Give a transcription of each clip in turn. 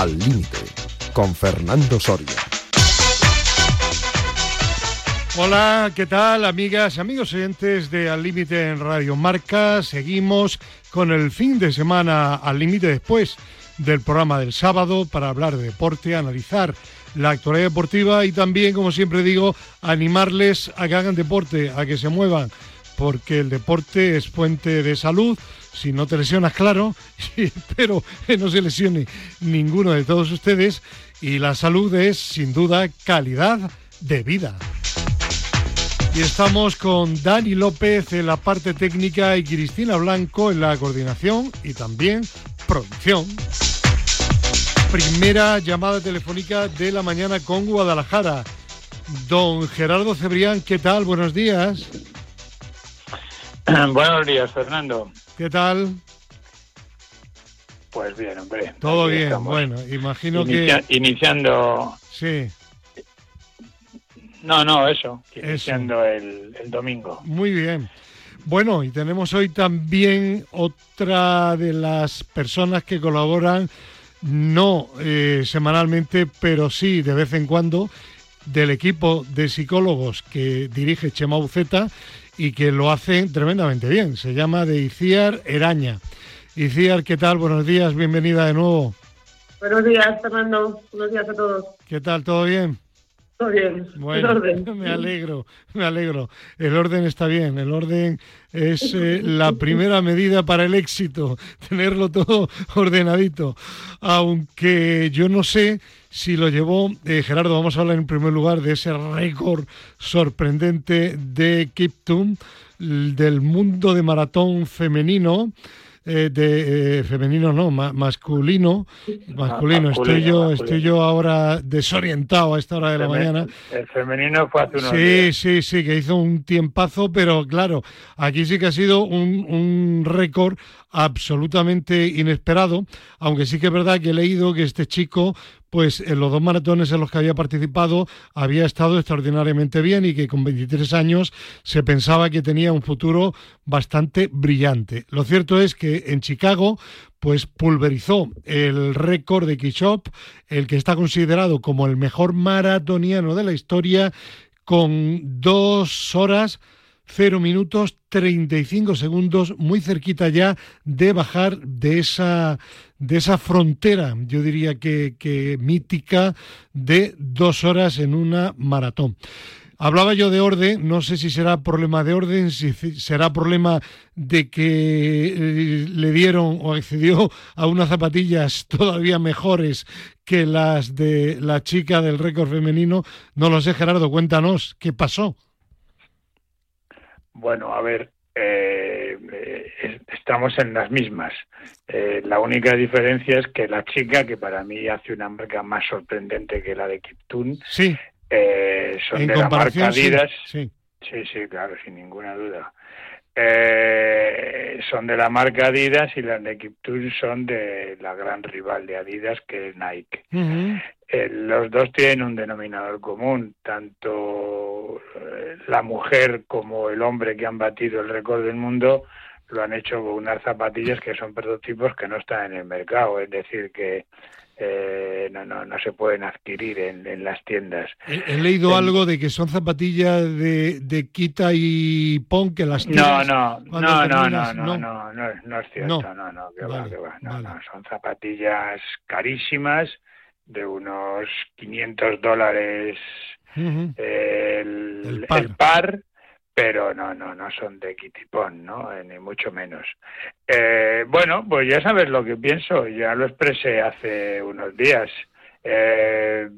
Al Límite, con Fernando Soria. Hola, ¿qué tal amigas, amigos oyentes de Al Límite en Radio Marca? Seguimos con el fin de semana al límite después del programa del sábado para hablar de deporte, analizar la actualidad deportiva y también, como siempre digo, animarles a que hagan deporte, a que se muevan, porque el deporte es fuente de salud. Si no te lesionas, claro, espero que no se lesione ninguno de todos ustedes. Y la salud es, sin duda, calidad de vida. Y estamos con Dani López en la parte técnica y Cristina Blanco en la coordinación y también producción. Primera llamada telefónica de la mañana con Guadalajara. Don Gerardo Cebrián, ¿qué tal? Buenos días. Buenos días, Fernando. ¿Qué tal? Pues bien, hombre. Todo bien, bueno, imagino que... Iniciando... Sí. No, no, eso, iniciando el, el domingo. Muy bien. Bueno, y tenemos hoy también otra de las personas que colaboran, no eh, semanalmente, pero sí de vez en cuando, del equipo de psicólogos que dirige Chema Buceta y que lo hacen tremendamente bien. Se llama de Iciar Eraña. Iciar, ¿qué tal? Buenos días, bienvenida de nuevo. Buenos días, Fernando. Buenos días a todos. ¿Qué tal? ¿Todo bien? Todo bien. Bueno, me alegro, me alegro. El orden está bien, el orden es eh, la primera medida para el éxito, tenerlo todo ordenadito. Aunque yo no sé si lo llevó, eh, Gerardo, vamos a hablar en primer lugar de ese récord sorprendente de Kiptum, del mundo de maratón femenino. Eh, de femenino no, masculino, masculino. Estoy yo, estoy yo ahora desorientado a esta hora de la mañana. El femenino fue hace unos sí, días. Sí, sí, que hizo un tiempazo, pero claro, aquí sí que ha sido un, un récord absolutamente inesperado, aunque sí que es verdad que he leído que este chico pues en los dos maratones en los que había participado había estado extraordinariamente bien y que con 23 años se pensaba que tenía un futuro bastante brillante. Lo cierto es que en Chicago pues pulverizó el récord de Kishop, el que está considerado como el mejor maratoniano de la historia, con dos horas 0 minutos 35 segundos, muy cerquita ya de bajar de esa, de esa frontera, yo diría que, mítica, de dos horas en una maratón. Hablaba yo de orden, no sé si será problema de orden, si será problema de que eh, le dieron o accedió a unas zapatillas todavía mejores que las de la chica del récord femenino. No lo sé, Gerardo, cuéntanos, ¿qué pasó? Bueno, a ver, eh, estamos en las mismas. Eh, la única diferencia es que la chica, que para mí hace una marca más sorprendente que la de Kiptun, sí. eh, son de la marca Adidas. Sí, sí, sí, claro, sin ninguna duda. Eh, son de la marca Adidas y las de Kiptun son de la gran rival de Adidas que es Nike. Uh -huh. Eh, los dos tienen un denominador común, tanto la mujer como el hombre que han batido el récord del mundo lo han hecho con unas zapatillas que son prototipos que no están en el mercado, es decir, que eh, no, no, no se pueden adquirir en, en las tiendas. He, he leído en... algo de que son zapatillas de, de quita y pon que las no no no no, terminas, no, no, no, no, no, no, es cierto, no, no, no, que vale, va, que va, no, vale. no, son zapatillas carísimas de unos 500 dólares uh -huh. el, el, par. el, par. Pero no, no, no son de kitipón, ¿no? Eh, ni mucho menos. Eh, bueno, pues ya sabes lo que pienso, ya lo expresé hace unos días. Eh,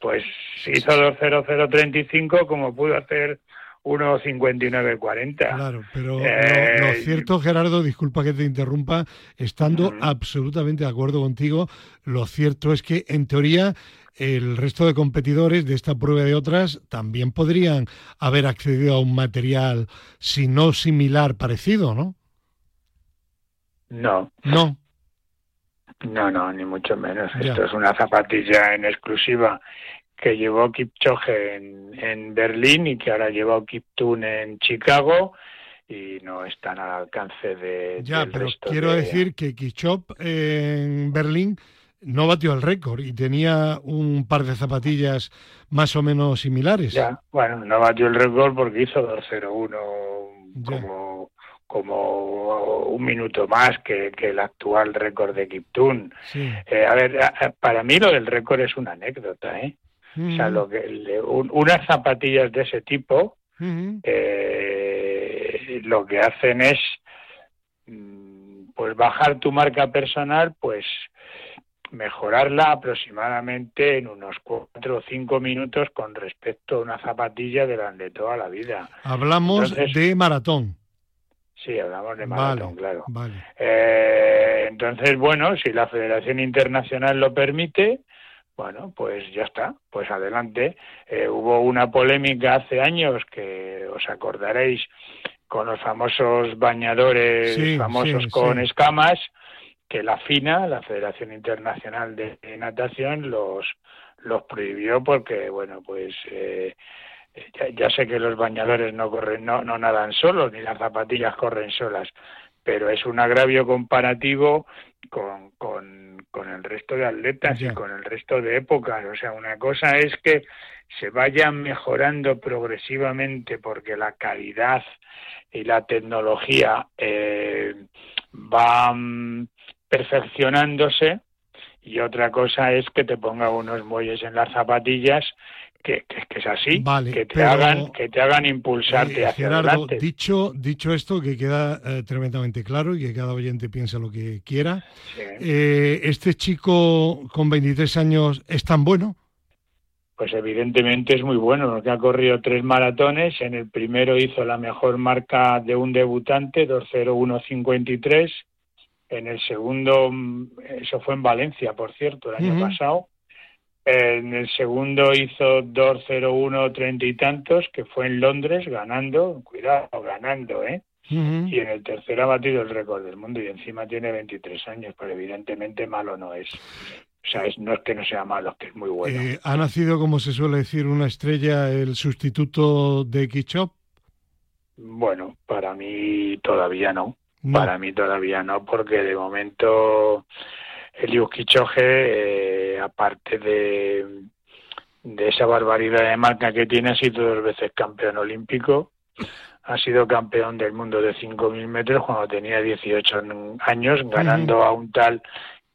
pues hizo 2.0035 como pudo hacer 1.59.40. Claro, pero eh, lo, lo, cierto, Gerardo, disculpa que te interrumpa, estando uh -huh. absolutamente de acuerdo contigo, lo cierto es que en teoría el resto de competidores de esta prueba y de otras también podrían haber accedido a un material, si no similar, parecido, ¿no? No. No. No, no, ni mucho menos. Ya. Esto es una zapatilla en exclusiva que llevó Kipchoge en, en Berlín y que ahora lleva Kiptun en Chicago y no están al alcance de ya del pero resto quiero de... decir que Kipchoge en Berlín no batió el récord y tenía un par de zapatillas más o menos similares. Ya, bueno, no batió el récord porque hizo 2.01 como, como un minuto más que, el actual récord de Kiptun. Eh, a ver, para mí lo del récord es una anécdota, ¿eh? O sea, lo que, unas zapatillas de ese tipo eh, lo que hacen es mm, pues bajar tu marca personal, pues mejorarla aproximadamente en unos cuatro o cinco minutos con respecto a una zapatilla de toda la vida. Hablamos de maratón. Sí, hablamos de maratón, claro. Eh, entonces, bueno, si la Federación Internacional lo permite, bueno, pues ya está, pues adelante. Eh, hubo una polémica hace años que os acordaréis con los famosos bañadores famosos con escamas que la FINA, la Federación Internacional de Natación, los, los prohibió porque, bueno, pues eh, ya, sé que los bañadores no corren, no, no nadan solos, ni las zapatillas corren solas, pero es un agravio comparativo con, con, con el resto de atletas y con el resto de épocas. O sea, una cosa es que se vayan mejorando progresivamente porque la calidad y la tecnología eh, van perfeccionándose y otra cosa es que te ponga unos muelles en las zapatillas que, que, es así, que te hagan que te hagan impulsarte eh, hacia adelante. Dicho dicho esto que queda eh, tremendamente claro y que cada oyente piensa lo que quiera. Eh, este chico con 23 años es tan bueno. Pues evidentemente es muy bueno, porque ha corrido tres maratones. En el primero hizo la mejor marca de un debutante, 2.01.53 en el segundo, eso fue en Valencia, por cierto, el año pasado. En el segundo hizo 2.01 treinta y tantos, que fue en Londres, ganando, cuidado, ganando, ¿eh? Y en el tercero ha batido el récord del mundo y encima tiene 23 años, pero evidentemente malo no es. O sea, no es que no sea malo, es que es muy bueno. Eh, ¿Ha nacido, como se suele decir, una estrella el sustituto de Kichop? Bueno, para mí todavía no. Para mí todavía no, porque de momento Elius Kichoge, eh, aparte de, de esa barbaridad de marca que tiene, ha sido dos veces campeón olímpico. Ha sido campeón del mundo de 5.000 metros cuando tenía 18 años, ganando a un tal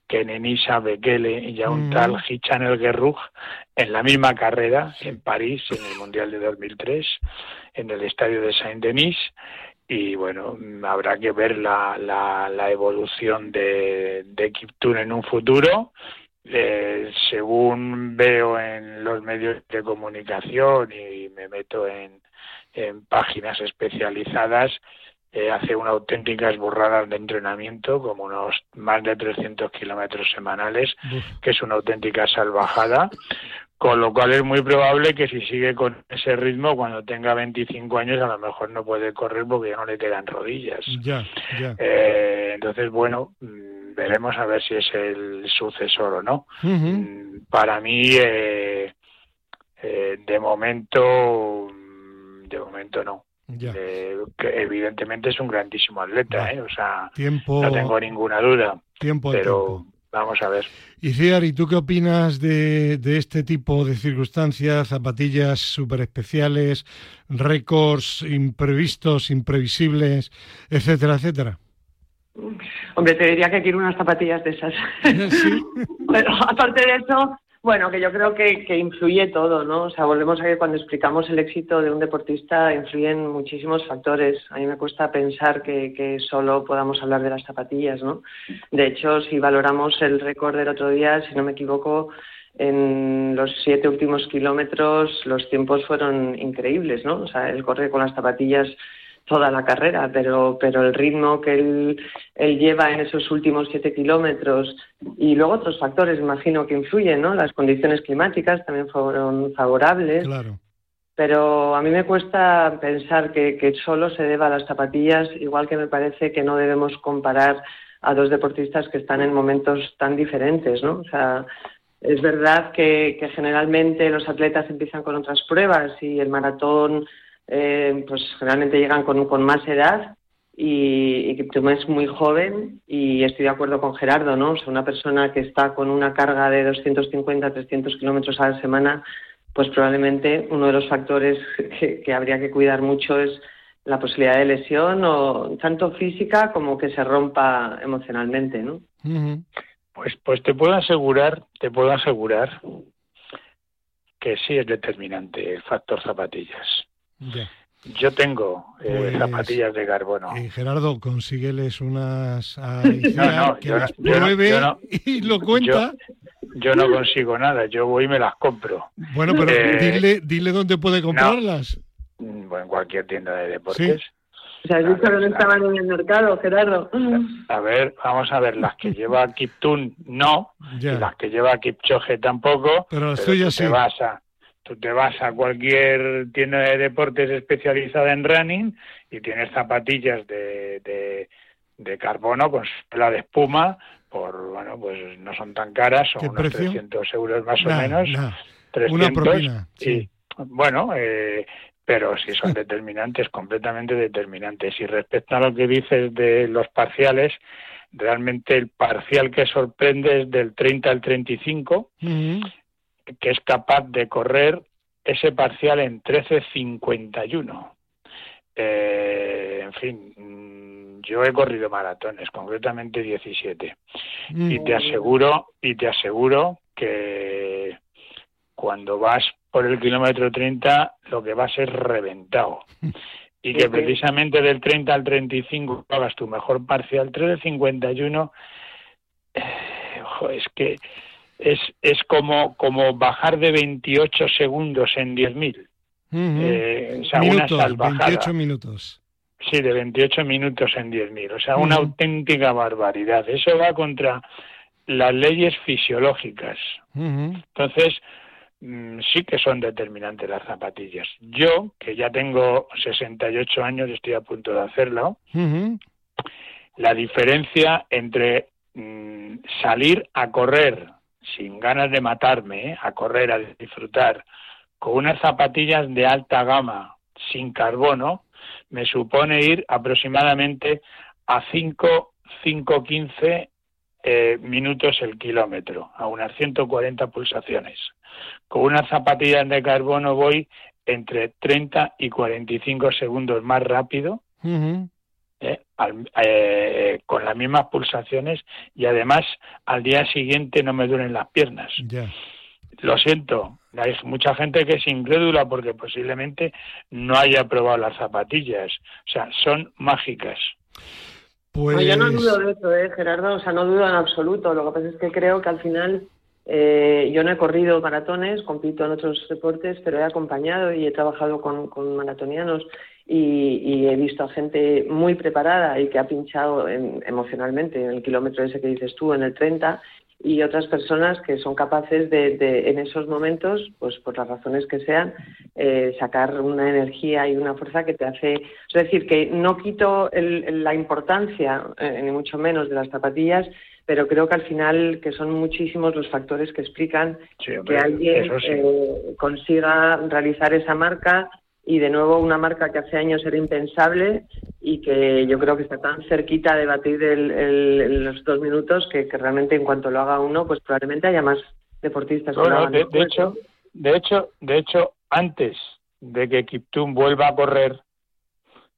Kenenisa Bekele y a un tal Hichan El Guerrug en la misma carrera en París en el Mundial de 2003 en el estadio de Saint-Denis y bueno, habrá que ver la, la, evolución de, de Kiptun en un futuro. Eh, según veo en los medios de comunicación y me meto en, en páginas especializadas, eh, hace una auténticas burradas de entrenamiento, como unos más de 300 kilómetros semanales, que es una auténtica salvajada. Con lo cual es muy probable que si sigue con ese ritmo, cuando tenga 25 años, a lo mejor no puede correr porque ya no le quedan rodillas. Ya, ya. Eh, entonces, bueno, mm, veremos a ver si es el sucesor o no. Mm, para mí, eh, eh, de momento, mm, de momento no. que evidentemente es un grandísimo atleta, ¿eh? o sea, no tengo ninguna duda. Tiempo pero, Vamos a ver. Y Ciar, ¿y tú qué opinas de, este tipo de circunstancias, zapatillas súper especiales, récords imprevistos, imprevisibles, etcétera, etcétera? Hombre, te diría que quiero unas zapatillas de esas. ¿Sí? Pero aparte de eso, bueno, que yo creo que, que, influye todo, ¿no? O sea, volvemos a que cuando explicamos el éxito de un deportista influyen muchísimos factores. A mí me cuesta pensar que, que, solo podamos hablar de las zapatillas, ¿no? De hecho, si valoramos el récord del otro día, si no me equivoco, en los siete últimos kilómetros los tiempos fueron increíbles, ¿no? O sea, él corre con las zapatillas toda la carrera, pero, pero el ritmo que él, él lleva en esos últimos siete kilómetros y luego otros factores, imagino, que influyen, ¿no? Las condiciones climáticas también fueron favorables. Claro. Pero a mí me cuesta pensar que, que solo se deba a las zapatillas, igual que me parece que no debemos comparar a dos deportistas que están en momentos tan diferentes, ¿no? O sea, es verdad que, que generalmente los atletas empiezan con otras pruebas y el maratón eh, pues generalmente llegan con, con, más edad, y, y Kiptum es muy joven y estoy de acuerdo con Gerardo, ¿no? O sea, una persona que está con una carga de 250, 300 kilómetros a la semana, pues probablemente uno de los factores que, habría que cuidar mucho es la posibilidad de lesión, o tanto física como que se rompa emocionalmente, ¿no? Pues, pues te puedo asegurar, te puedo asegurar que sí es determinante el factor zapatillas. Yo tengo eh, pues, zapatillas de carbono. Eh, Gerardo, consígueles unas que las pruebe y lo cuenta. Yo, no consigo nada, yo voy y me las compro. Bueno, pero eh, dile, dile dónde puede comprarlas. bueno, en cualquier tienda de deportes. O sea, visto que no estaban en el mercado, Gerardo. A ver, vamos a ver, las que lleva Kiptun no, y las que lleva Kipchoge tampoco. Pero las tuyas sí. Vas a, tú te vas a cualquier tienda de deportes especializada en running y tienes zapatillas de, de, de carbono con suela de espuma por, bueno, pues no son tan caras, son unos 300 euros más o menos. 300, Sí. Bueno, eh, pero sí son determinantes, completamente determinantes. Y respecto a lo que dices de los parciales, realmente el parcial que sorprende es del 30 al 35, que es capaz de correr ese parcial en 13.51. Eh, en fin, mm, yo he corrido maratones, concretamente 17. Y te aseguro, y te aseguro que cuando vas por el kilómetro 30 lo que va a ser reventado. Y que precisamente del 30 al 35 hagas tu mejor parcial, 3 de 51, eh, es que es, es como, como bajar de 28 segundos en 10.000. eh, o sea, minutos, una salvajada. 28 minutos. Sí, de 28 minutos en 10.000. O sea, una auténtica barbaridad. Eso va contra las leyes fisiológicas. Entonces, Mm, sí que son determinantes las zapatillas. Yo, que ya tengo 68 años estoy a punto de hacerlo, la diferencia entre mm, salir a correr sin ganas de matarme, ¿eh? a correr, a disfrutar, con unas zapatillas de alta gama, sin carbono, me supone ir aproximadamente a 5, 5.15 eh, minutos el kilómetro, a unas 140 pulsaciones. Con unas zapatillas de carbono voy entre 30 y 45 segundos más rápido, eh, eh, con las mismas pulsaciones y además al día siguiente no me duelen las piernas. Lo siento, hay mucha gente que es incrédula porque posiblemente no haya probado las zapatillas. O sea, son mágicas. Pues... yo no dudo de eso, ¿eh, Gerardo, o sea, no dudo en absoluto. Lo que pasa es que creo que al final eh, yo no he corrido maratones, compito en otros deportes, pero he acompañado y he trabajado con, maratonianos y, he visto a gente muy preparada y que ha pinchado emocionalmente en el kilómetro ese que dices tú, en el 30, y otras personas que son capaces de, en esos momentos, pues por las razones que sean, eh, sacar una energía y una fuerza que te hace. Es decir, que no quito la importancia, eh, ni mucho menos, de las zapatillas, pero creo que al final que son muchísimos los factores que explican que alguien eh, consiga realizar esa marca y de nuevo una marca que hace años era impensable y que yo creo que está tan cerquita de batir el, los dos minutos que, realmente en cuanto lo haga uno, pues probablemente haya más deportistas. de, hecho, de hecho, de hecho, antes de que Kiptum vuelva a correr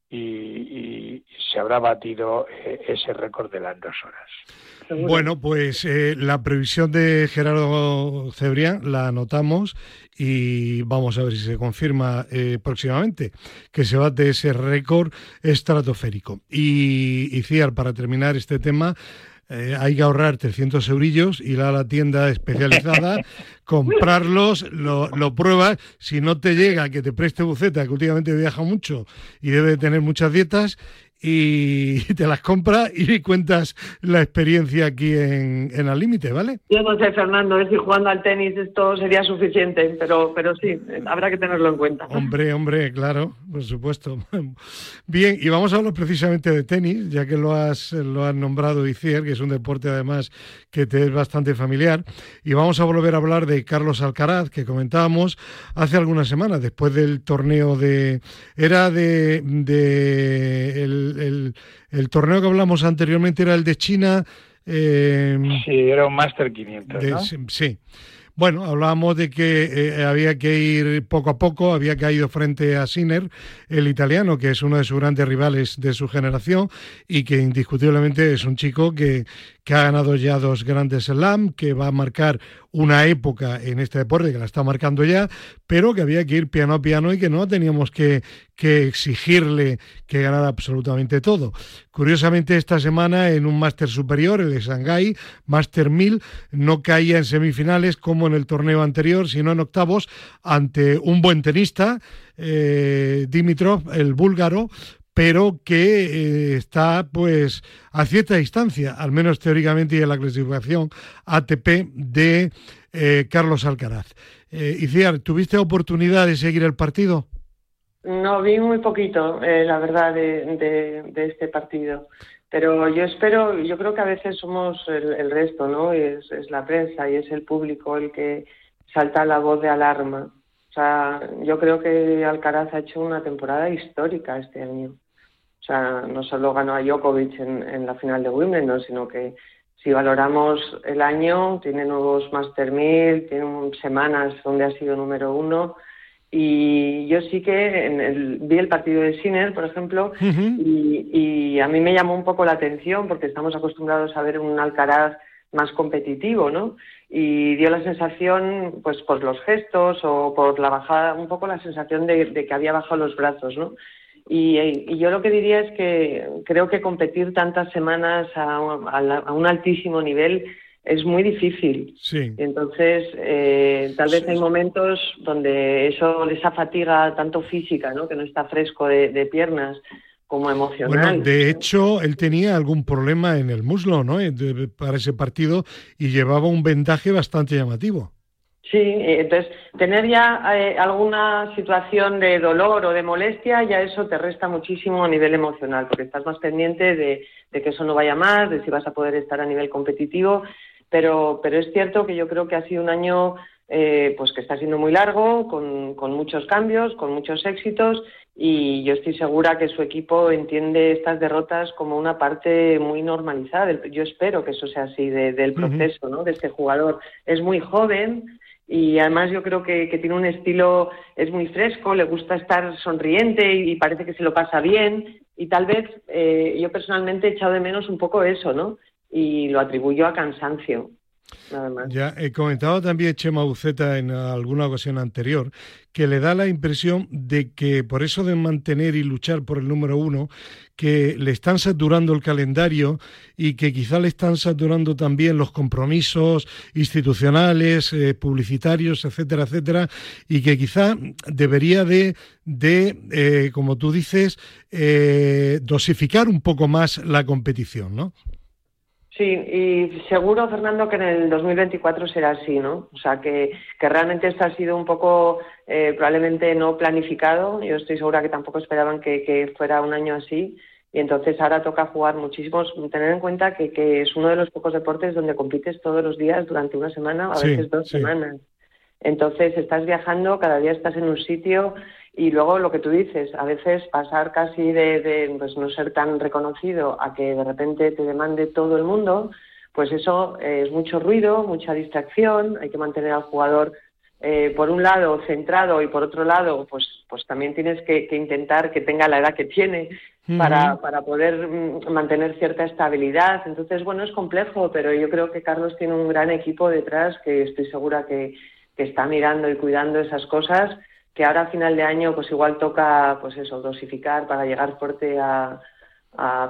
y, se habrá batido eh, ese récord de las dos horas. Bueno, pues eh, la previsión de Gerardo Cebrián la anotamos y vamos a ver si se confirma eh, próximamente que se bate ese récord estratosférico. Y, y Ciar, para terminar este tema, eh, hay que ahorrar 300 eurillos, ir a la tienda especializada, comprarlos, lo, lo, pruebas, si no te llega que te preste buceta, que últimamente viaja mucho y debe tener muchas dietas, y te las compras y cuentas la experiencia aquí en, en Al Límite, ¿vale? Yo no sé, Fernando, si jugando al tenis esto sería suficiente, pero, pero sí, habrá que tenerlo en cuenta. Hombre, hombre, claro, por supuesto. Bien, y vamos a hablar precisamente de tenis, ya que lo has, lo has nombrado, Icier, que es un deporte además que te es bastante familiar. Y vamos a volver a hablar de Carlos Alcaraz, que comentábamos hace algunas semanas, después del torneo de... Era de... de el el, el, torneo que hablamos anteriormente era el de China. Eh, sí, era un Master 500. Sí. Bueno, hablábamos de que eh, había que ir poco a poco, había caído frente a Sinner, el italiano, que es uno de sus grandes rivales de su generación y que indiscutiblemente es un chico que, que ha ganado ya dos grandes slam, que va a marcar una época en este deporte, que la está marcando ya, pero que había que ir piano a piano y que no teníamos que, exigirle que ganara absolutamente todo. Curiosamente, esta semana en un máster superior, el de Shanghai, Máster 1000, no caía en semifinales como en el torneo anterior, sino en octavos, ante un buen tenista, eh, Dimitrov, el búlgaro, pero que eh, está pues a cierta distancia, al menos teóricamente y en la clasificación ATP de eh, Carlos Alcaraz. Eh, Iciar, ¿tuviste oportunidad de seguir el partido? No, vi muy poquito, eh, la verdad, de, este partido. Pero yo espero, yo creo que a veces somos el, resto, ¿no? Es, es la prensa y es el público el que salta la voz de alarma. O sea, yo creo que Alcaraz ha hecho una temporada histórica este año. O sea, no solo ganó a Djokovic en, la final de Wimbledon, sino que si valoramos el año, tiene nuevos Master 1000, tiene semanas donde ha sido número uno. Y yo sí que en el, vi el partido de Sinner, por ejemplo, y, y, a mí me llamó un poco la atención porque estamos acostumbrados a ver un Alcaraz más competitivo, ¿no? Y dio la sensación, pues por los gestos o por la bajada, un poco la sensación de, de que había bajado los brazos, ¿no? Y, yo lo que diría es que creo que competir tantas semanas a, un altísimo nivel es muy difícil. Sí. Entonces, eh, tal vez hay momentos donde eso, esa fatiga tanto física, ¿no? que no está fresco de, piernas, como emocional. Bueno, de hecho, él tenía algún problema en el muslo, ¿no? Para ese partido y llevaba un vendaje bastante llamativo. Sí, eh, entonces tener ya eh, alguna situación de dolor o de molestia, ya eso te resta muchísimo a nivel emocional, porque estás más pendiente de, que eso no vaya más, de si vas a poder estar a nivel competitivo, pero, pero es cierto que yo creo que ha sido un año eh, pues que está siendo muy largo, con, con muchos cambios, con muchos éxitos, y yo estoy segura que su equipo entiende estas derrotas como una parte muy normalizada. Yo espero que eso sea así del proceso, ¿no? De este jugador. Es muy joven, y además yo creo que, tiene un estilo, es muy fresco, le gusta estar sonriente y, parece que se lo pasa bien y tal vez eh, yo personalmente he echado de menos un poco eso, ¿no? Y lo atribuyo a cansancio. Ya he comentado también Chema Buceta en alguna ocasión anterior que le da la impresión de que por eso de mantener y luchar por el número uno, que le están saturando el calendario y que quizá le están saturando también los compromisos institucionales, eh, publicitarios, etcétera, etcétera, y que quizá debería de, de eh, como tú dices, eh, dosificar un poco más la competición, ¿no? Sí, y seguro, Fernando, que en el 2024 será así, ¿no? O sea, que, que realmente esto ha sido un poco eh, probablemente no planificado. Yo estoy segura que tampoco esperaban que, que, fuera un año así. Y entonces ahora toca jugar muchísimos. Tener en cuenta que, que, es uno de los pocos deportes donde compites todos los días durante una semana o a veces dos semanas. Entonces estás viajando, cada día estás en un sitio y luego lo que tú dices, a veces pasar casi de, pues no ser tan reconocido a que de repente te demande todo el mundo, pues eso es mucho ruido, mucha distracción, hay que mantener al jugador eh, por un lado centrado y por otro lado pues pues también tienes que, intentar que tenga la edad que tiene para, para poder mm, mantener cierta estabilidad. Entonces, bueno, es complejo, pero yo creo que Carlos tiene un gran equipo detrás que estoy segura que, que está mirando y cuidando esas cosas que ahora a final de año pues igual toca pues eso, dosificar para llegar fuerte a,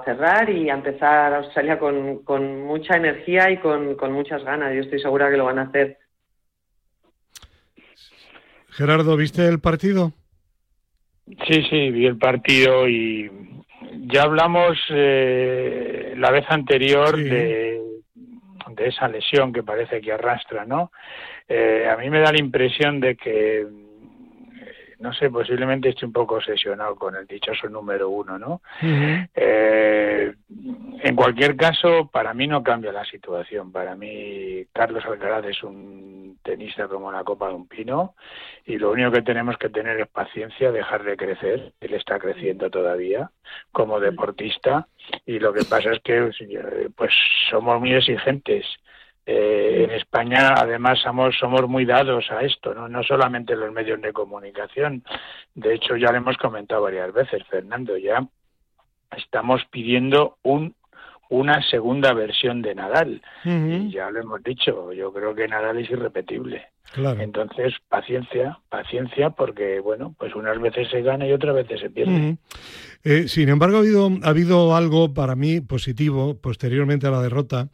cerrar y a empezar Australia con, con mucha energía y con, con muchas ganas. Yo estoy segura que lo van a hacer. Gerardo, ¿viste el partido? Sí, sí, vi el partido y ya hablamos eh, la vez anterior de, de esa lesión que parece que arrastra, ¿no? Eh, a mí me da la impresión de que no sé, posiblemente esté un poco obsesionado con el dichoso número uno, ¿no? Eh, en cualquier caso, para mí no cambia la situación. Para mí, Carlos Alcaraz es un tenista como la copa de un pino y lo único que tenemos que tener es paciencia, dejar de crecer, él está creciendo todavía como deportista y lo que pasa es que pues somos muy exigentes. Eh, en España además somos, somos muy dados a esto, ¿no? no solamente los medios de comunicación. De hecho, ya lo hemos comentado varias veces, Fernando, ya estamos pidiendo un una segunda versión de Nadal. Y ya lo hemos dicho, yo creo que Nadal es irrepetible. Entonces, paciencia, paciencia, porque, bueno, pues unas veces se gana y otras veces se pierde. Eh, sin embargo, ha habido, ha habido algo para mí positivo posteriormente a la derrota.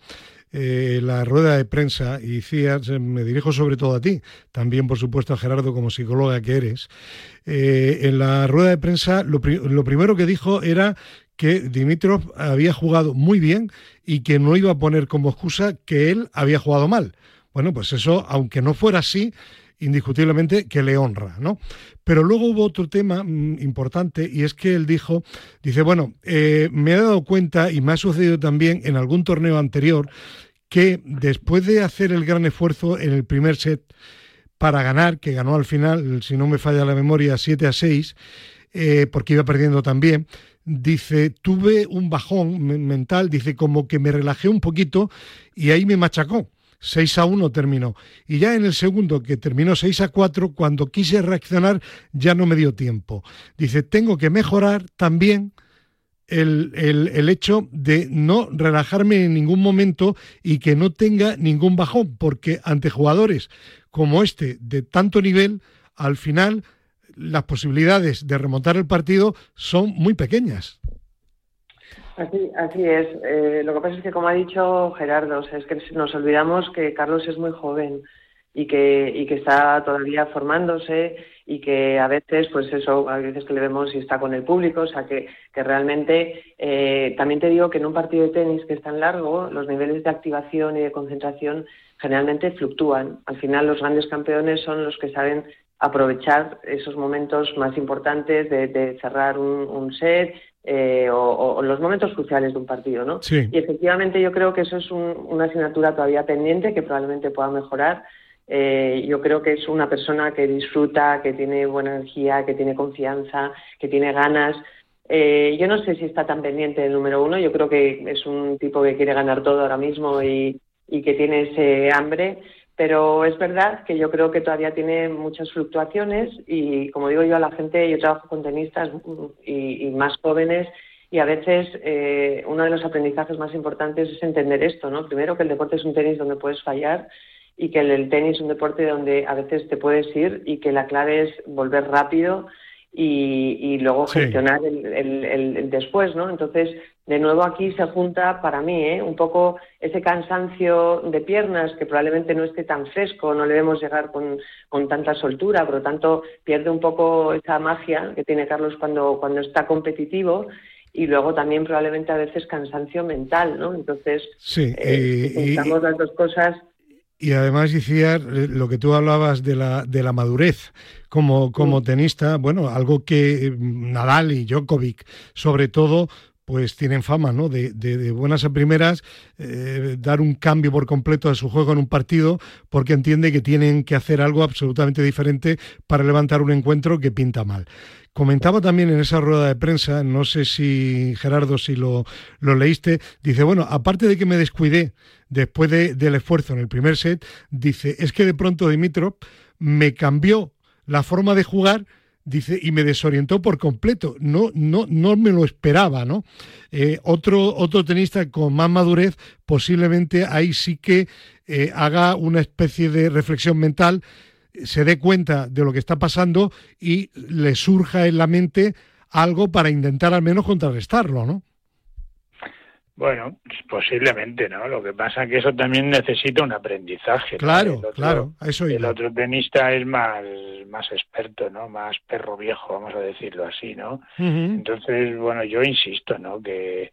Eh, la rueda de prensa y eh, me dirijo sobre todo a ti, también por supuesto a Gerardo como psicóloga que eres, en la rueda de prensa lo, lo, primero que dijo era que Dimitrov había jugado muy bien y que no iba a poner como excusa que él había jugado mal. Bueno, pues eso, aunque no fuera así, indiscutiblemente que le honra, ¿no? Pero luego hubo otro tema mm, importante y es que él dijo, dice, bueno, eh, me he dado cuenta y me ha sucedido también en algún torneo anterior que después de hacer el gran esfuerzo en el primer set para ganar, que ganó al final, si no me falla la memoria, 7 a 6, eh, porque iba perdiendo también, dice, tuve un bajón mental, dice, como que me relajé un poquito y ahí me machacó. 6 a 1 terminó. Y ya en el segundo, que terminó 6 a 4, cuando quise reaccionar ya no me dio tiempo. Dice, tengo que mejorar también el, el, hecho de no relajarme en ningún momento y que no tenga ningún bajón, porque ante jugadores como este de tanto nivel, al final las posibilidades de remontar el partido son muy pequeñas. Así, así es. Eh, lo que pasa es que, como ha dicho Gerardo, es que nos olvidamos que Carlos es muy joven y que, y que está todavía formándose y que a veces, pues eso, a veces que le vemos y está con el público, o sea, que, que realmente, eh, también te digo que en un partido de tenis que es tan largo, los niveles de activación y de concentración generalmente fluctúan. Al final, los grandes campeones son los que saben aprovechar esos momentos más importantes de, cerrar un, set eh, o, los momentos cruciales de un partido, ¿no? Y efectivamente yo creo que eso es una asignatura todavía pendiente que probablemente pueda mejorar. Eh, yo creo que es una persona que disfruta, que tiene buena energía, que tiene confianza, que tiene ganas. Eh, yo no sé si está tan pendiente del número uno. Yo creo que es un tipo que quiere ganar todo ahora mismo y, y que tiene ese hambre pero es verdad que yo creo que todavía tiene muchas fluctuaciones y como digo yo a la gente, yo trabajo con tenistas y, más jóvenes y a veces eh, uno de los aprendizajes más importantes es entender esto, ¿no? Primero que el deporte es un tenis donde puedes fallar y que el, tenis es un deporte donde a veces te puedes ir y que la clave es volver rápido y, luego gestionar el, después, ¿no? Entonces, de nuevo aquí se junta para mí ¿eh? un poco ese cansancio de piernas que probablemente no esté tan fresco, no le debemos llegar con, con, tanta soltura, por lo tanto pierde un poco esa magia que tiene Carlos cuando, cuando está competitivo y luego también probablemente a veces cansancio mental, ¿no? Entonces, sí, eh, las dos cosas y además decía lo que tú hablabas de la, de la madurez como, como tenista, bueno, algo que Nadal y Djokovic, sobre todo, pues tienen fama, ¿no? De, de, buenas a primeras eh, dar un cambio por completo a su juego en un partido porque entiende que tienen que hacer algo absolutamente diferente para levantar un encuentro que pinta mal. Comentaba también en esa rueda de prensa, no sé si Gerardo, si lo, lo leíste, dice, bueno, aparte de que me descuidé después del esfuerzo en el primer set, dice, es que de pronto Dimitrov me cambió la forma de jugar dice y me desorientó por completo no no no me lo esperaba no eh, otro otro tenista con más madurez posiblemente ahí sí que eh, haga una especie de reflexión mental se dé cuenta de lo que está pasando y le surja en la mente algo para intentar al menos contrarrestarlo, ¿no? Bueno, posiblemente, ¿no? Lo que pasa es que eso también necesita un aprendizaje. Claro, claro, eso El otro tenista es más, más experto, ¿no? Más perro viejo, vamos a decirlo así, ¿no? Entonces, bueno, yo insisto, ¿no? Que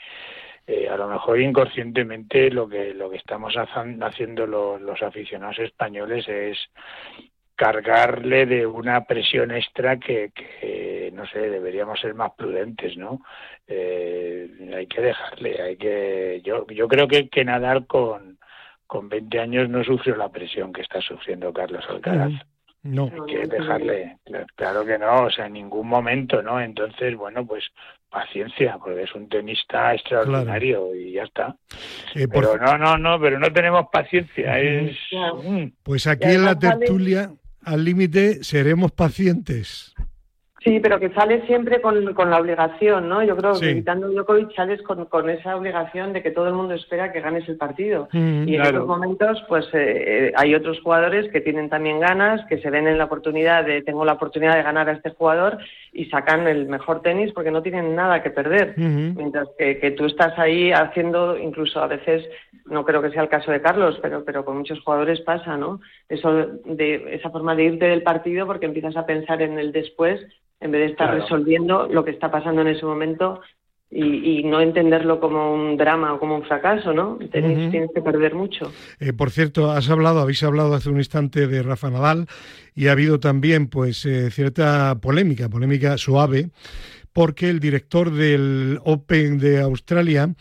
eh, a lo mejor inconscientemente lo que lo que estamos haciendo los, los aficionados españoles es cargarle de una presión extra que, que, no sé deberíamos ser más prudentes no eh, hay que dejarle hay que yo yo creo que, que nadar con con 20 años no sufrió la presión que está sufriendo Carlos Alcaraz. No. Hay que dejarle, claro que no, o sea, en ningún momento, ¿no? Entonces, bueno, pues paciencia, porque es un tenista extraordinario y ya está. Eh, pero no, no, no, pero no tenemos paciencia. Es... Mm. Pues aquí en la tertulia, al límite, seremos pacientes. Sí, pero que sale siempre con, con la obligación, ¿no? Yo creo que quitando Djokovic sales con, con, esa obligación de que todo el mundo espera que ganes el partido. Mm, y en otros momentos, pues eh, eh, hay otros jugadores que tienen también ganas, que se ven en la oportunidad de, tengo la oportunidad de ganar a este jugador y sacan el mejor tenis porque no tienen nada que perder. Mientras que, que tú estás ahí haciendo, incluso a veces, no creo que sea el caso de Carlos, pero, pero con muchos jugadores pasa, ¿no? Eso de esa forma de irte del partido porque empiezas a pensar en el después en vez de estar resolviendo lo que está pasando en ese momento y, no entenderlo como un drama o como un fracaso, ¿no? Tienes, que perder mucho. Eh, por cierto, has hablado, habéis hablado hace un instante de Rafa Nadal y ha habido también, pues, eh, cierta polémica, polémica suave, porque el director del Open de Australia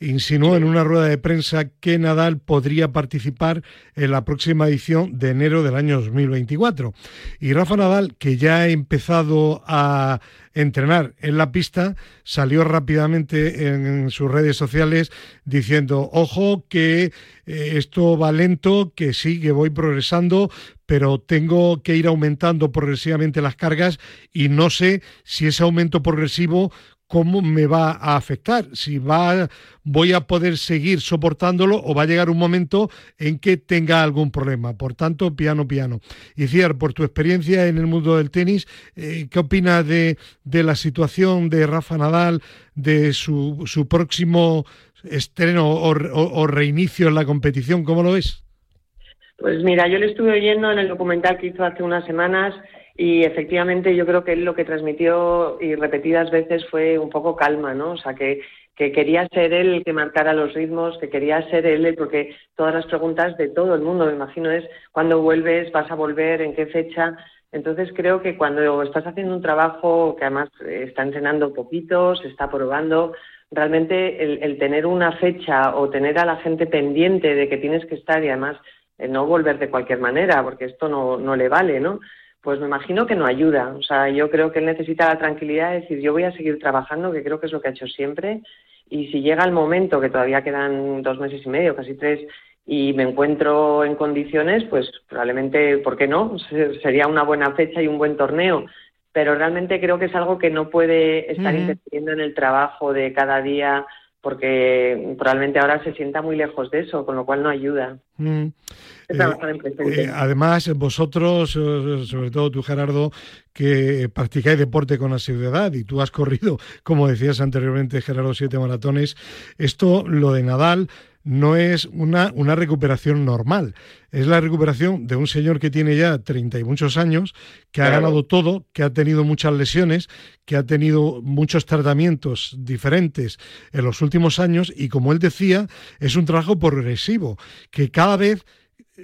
insinuó en una rueda de prensa que Nadal podría participar en la próxima edición de enero del año 2024. Y Rafa Nadal, que ya ha empezado a entrenar en la pista, salió rápidamente en sus redes sociales diciendo, ojo, que eh, esto va lento, que sí, que voy progresando, pero tengo que ir aumentando progresivamente las cargas y no sé si ese aumento progresivo cómo me va a afectar, si va, voy a poder seguir soportándolo o va a llegar un momento en que tenga algún problema. Por tanto, piano, piano. Y Ciar, por tu experiencia en el mundo del tenis, eh, ¿qué opinas de, la situación de Rafa Nadal, de su, su próximo estreno o, reinicio en la competición? ¿Cómo lo ves? Pues mira, yo le estuve oyendo en el documental que hizo hace unas semanas y efectivamente yo creo que él lo que transmitió y repetidas veces fue un poco calma, ¿no? O sea, que, que quería ser él el que marcara los ritmos, que quería ser él, porque todas las preguntas de todo el mundo, me imagino, es ¿cuándo vuelves? ¿Vas a volver? ¿En qué fecha? Entonces creo que cuando estás haciendo un trabajo que además está entrenando poquito, se está probando, realmente el, el, tener una fecha o tener a la gente pendiente de que tienes que estar y además eh, no volver de cualquier manera, porque esto no, no le vale, ¿no? Pues me imagino que no ayuda. O sea, yo creo que él necesita la tranquilidad de decir, yo voy a seguir trabajando, que creo que es lo que ha hecho siempre, y si llega el momento, que todavía quedan dos meses y medio, casi tres, y me encuentro en condiciones, pues probablemente, ¿por qué no? Sería una buena fecha y un buen torneo. Pero realmente creo que es algo que no puede estar interfiriendo en el trabajo de cada día porque probablemente ahora se sienta muy lejos de eso, con lo cual no ayuda. Mm. Eh, eh, además, vosotros, eh, sobre todo tú, Gerardo, que practicáis deporte con asiduidad y tú has corrido, como decías anteriormente, Gerardo, siete maratones, esto, lo de Nadal, no es una, una recuperación normal. Es la recuperación de un señor que tiene ya treinta y muchos años, que ha ganado todo, que ha tenido muchas lesiones, que ha tenido muchos tratamientos diferentes en los últimos años y como él decía, es un trabajo progresivo, que cada vez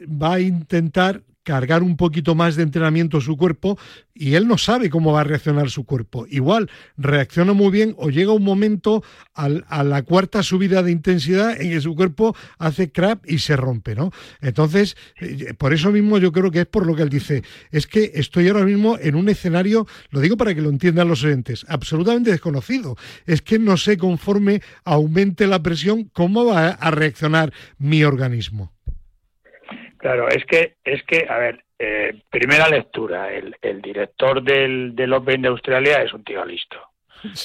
va a intentar cargar un poquito más de entrenamiento su cuerpo y él no sabe cómo va a reaccionar su cuerpo. Igual reacciona muy bien o llega un momento a la cuarta subida de intensidad en que su cuerpo hace crap y se rompe, ¿no? Entonces, eh, por eso mismo yo creo que es por lo que él dice, es que estoy ahora mismo en un escenario, lo digo para que lo entiendan los oyentes, absolutamente desconocido. Es que no sé conforme aumente la presión cómo va a reaccionar mi organismo. Claro, es que, es que, a ver, eh, primera lectura, el, el director del, del Open de Australia es un tío listo.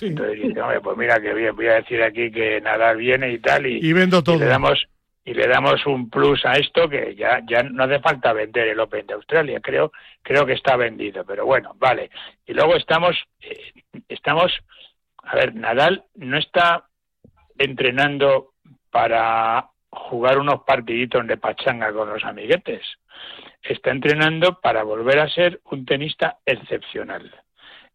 Entonces dice, pues mira que bien, voy a decir aquí que Nadal viene y tal, y, vendo todo. le damos y le damos un plus a esto que ya ya no hace falta vender el Open de Australia, creo creo que está vendido, pero bueno, vale. Y luego estamos eh, estamos a ver, Nadal no está entrenando para jugar unos partiditos de pachanga con los amiguetes. Está entrenando para volver a ser un tenista excepcional.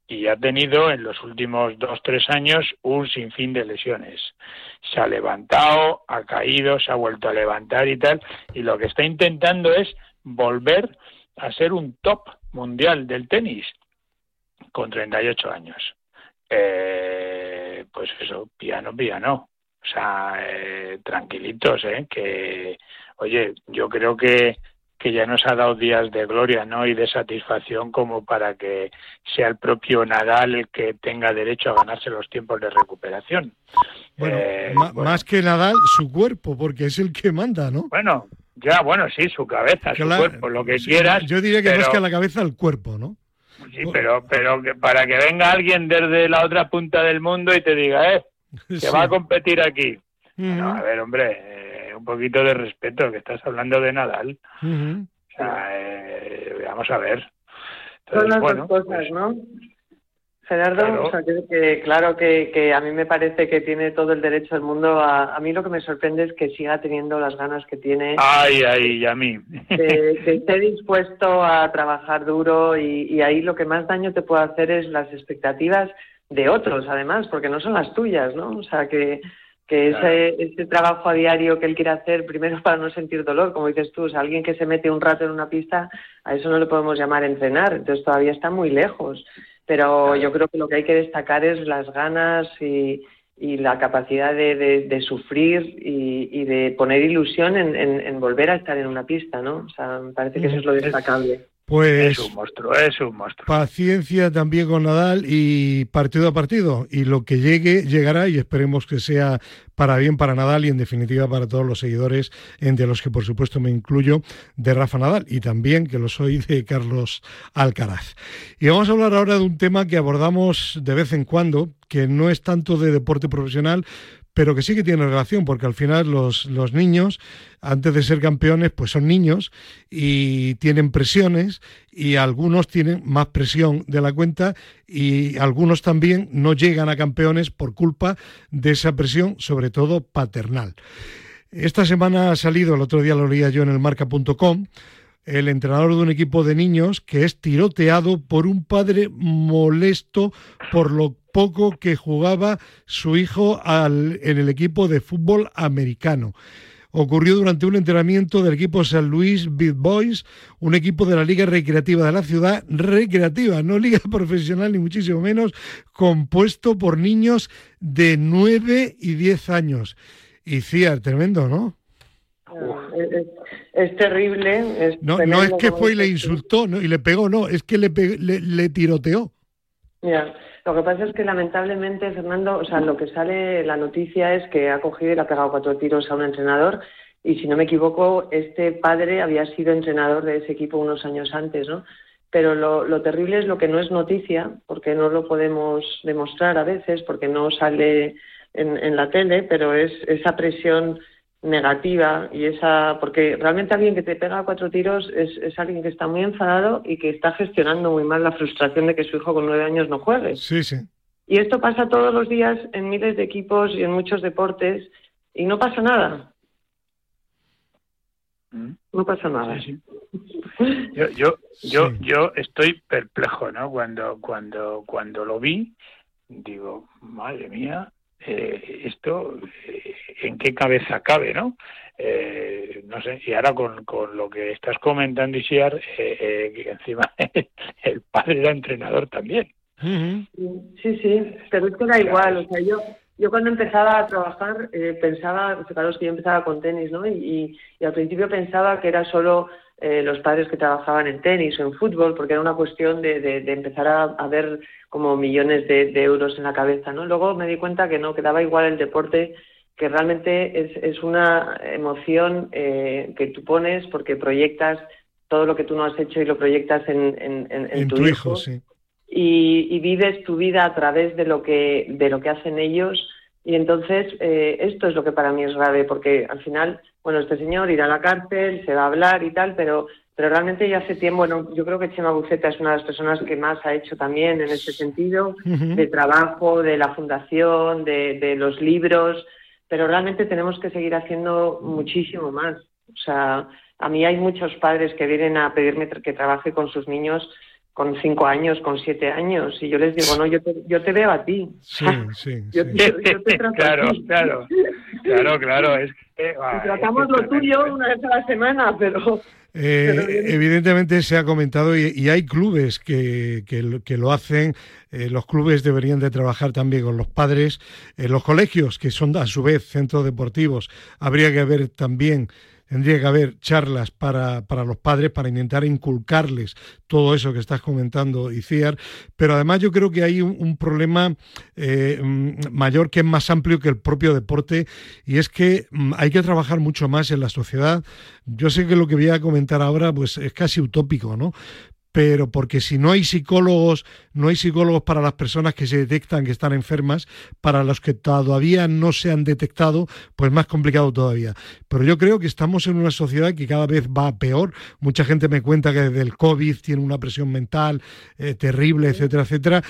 Y ha tenido en los últimos dos, tres años un sinfín de lesiones. Se ha levantado, ha caído, se ha vuelto a levantar y tal. Y lo que está intentando es volver a ser un top mundial del tenis con 38 años. Eh, pues eso, piano, piano. O sea, eh, tranquilitos, ¿eh? Que, oye, yo creo que que ya nos ha dado días de gloria ¿no? y de satisfacción como para que sea el propio Nadal el que tenga derecho a ganarse los tiempos de recuperación. Bueno, eh, más que Nadal, su cuerpo, porque es el que manda, ¿no? Bueno, ya, bueno, sí, su cabeza, su cuerpo, lo que quieras. Yo diría que más que la cabeza, el cuerpo, ¿no? Sí, pero, pero que para que venga alguien desde la otra punta del mundo y te diga, eh, que va a competir aquí. a ver, hombre, un poquito de respeto, que estás hablando de Nadal. O sea, eh, vamos a ver. Son las dos cosas, pues, ¿no? Gerardo, claro. O sea, que, claro que, que, a mí me parece que tiene todo el derecho del mundo. A, a, mí lo que me sorprende es que siga teniendo las ganas que tiene. Ay, ay, y a mí. Que, esté dispuesto a trabajar duro y, y, ahí lo que más daño te puede hacer es las expectativas de otros, además, porque no son las tuyas, ¿no? O sea, que, que ese, ese, trabajo a diario que él quiere hacer, primero para no sentir dolor, como dices tú, o alguien que se mete un rato en una pista, a eso no le podemos llamar entrenar, entonces todavía está muy lejos. Pero yo creo que lo que hay que destacar es las ganas y, y la capacidad de, de, sufrir y, y, de poner ilusión en, en, en, volver a estar en una pista, ¿no? O sea, me parece que eso es lo destacable. Pues es un monstruo, es un monstruo. Paciencia también con Nadal y partido a partido. Y lo que llegue, llegará y esperemos que sea para bien para Nadal y en definitiva para todos los seguidores, entre los que por supuesto me incluyo, de Rafa Nadal y también que lo soy de Carlos Alcaraz. Y vamos a hablar ahora de un tema que abordamos de vez en cuando, que no es tanto de deporte profesional, pero que sí que tiene relación, porque al final los, los niños, antes de ser campeones, pues son niños y tienen presiones y algunos tienen más presión de la cuenta y algunos también no llegan a campeones por culpa de esa presión, sobre todo paternal. Esta semana ha salido, el otro día lo leía yo en el marca.com, el entrenador de un equipo de niños que es tiroteado por un padre molesto por lo poco que jugaba su hijo al, en el equipo de fútbol americano. Ocurrió durante un entrenamiento del equipo San Luis Big Boys, un equipo de la Liga Recreativa de la ciudad, recreativa, no liga profesional ni muchísimo menos, compuesto por niños de 9 y 10 años. Y Cía, tremendo, ¿no? Es, terrible. no, no es que fue y le insultó ¿no? y le pegó, no, es que le, le, tiroteó. Lo que pasa es que lamentablemente, Fernando, o sea, lo que sale, la noticia es que ha cogido y le ha pegado cuatro tiros a un entrenador y si no me equivoco, este padre había sido entrenador de ese equipo unos años antes, ¿no? Pero lo, lo terrible es lo que no es noticia, porque no lo podemos demostrar a veces, porque no sale en, en la tele, pero es esa presión negativa y esa porque realmente alguien que te pega cuatro tiros es, es, alguien que está muy enfadado y que está gestionando muy mal la frustración de que su hijo con nueve años no juegue. Sí, sí. Y esto pasa todos los días en miles de equipos y en muchos deportes y no pasa nada. Mm. No pasa nada. Yo, yo, yo, yo estoy perplejo, ¿no? Cuando, cuando, cuando lo vi, digo, madre mía, eh, esto eh, en qué cabeza cabe, ¿no? Eh, no sé, y ahora con, con lo que estás comentando, Isiar, eh, que encima el padre era entrenador también. Sí, sí, pero es que da igual, o sea, yo, yo cuando empezaba a trabajar pensaba, fijaros que yo empezaba con tenis, ¿no? Y, y, al principio pensaba que era solo los padres que trabajaban en tenis o en fútbol, porque era una cuestión de, de, empezar a, a, ver como millones de, euros en la cabeza, ¿no? Luego me di cuenta que no, que daba igual el deporte, que realmente es, es una emoción eh, que tú pones porque proyectas todo lo que tú no has hecho y lo proyectas en, en, tu, hijo, sí. y, y, vives tu vida a través de lo que, de lo que hacen ellos. Y entonces eh, esto es lo que para mí es grave, porque al final, bueno, este señor irá a la cárcel, se va a hablar y tal, pero pero realmente ya hace tiempo, bueno, yo creo que Chema Buceta es una de las personas que más ha hecho también en este sentido, de trabajo, de la fundación, de, de, los libros, pero realmente tenemos que seguir haciendo muchísimo más. O sea, a mí hay muchos padres que vienen a pedirme que trabaje con sus niños con cinco años, con siete años, y yo les digo, no, yo te, yo te veo a ti. Sí, sí. yo, Te, claro, claro. Claro, claro, es que... tratamos lo tuyo una vez a la semana, pero... Eh, evidentemente se ha comentado y, hay clubes que, que, lo hacen. Eh, los clubes deberían de trabajar también con los padres. Eh, los colegios, que son a su vez centros deportivos, habría que haber también tendría que haber charlas para, para, los padres para intentar inculcarles todo eso que estás comentando, Iciar, pero además yo creo que hay un, problema eh, mm, mayor que es más amplio que el propio deporte y es que mm, hay que trabajar mucho más en la sociedad. Yo sé que lo que voy a comentar ahora pues es casi utópico, ¿no? Pero porque si no hay psicólogos, no hay psicólogos para las personas que se detectan que están enfermas, para los que todavía no se han detectado, pues más complicado todavía. Pero yo creo que estamos en una sociedad que cada vez va peor. Mucha gente me cuenta que desde el COVID tiene una presión mental eh, terrible, etcétera, etcétera.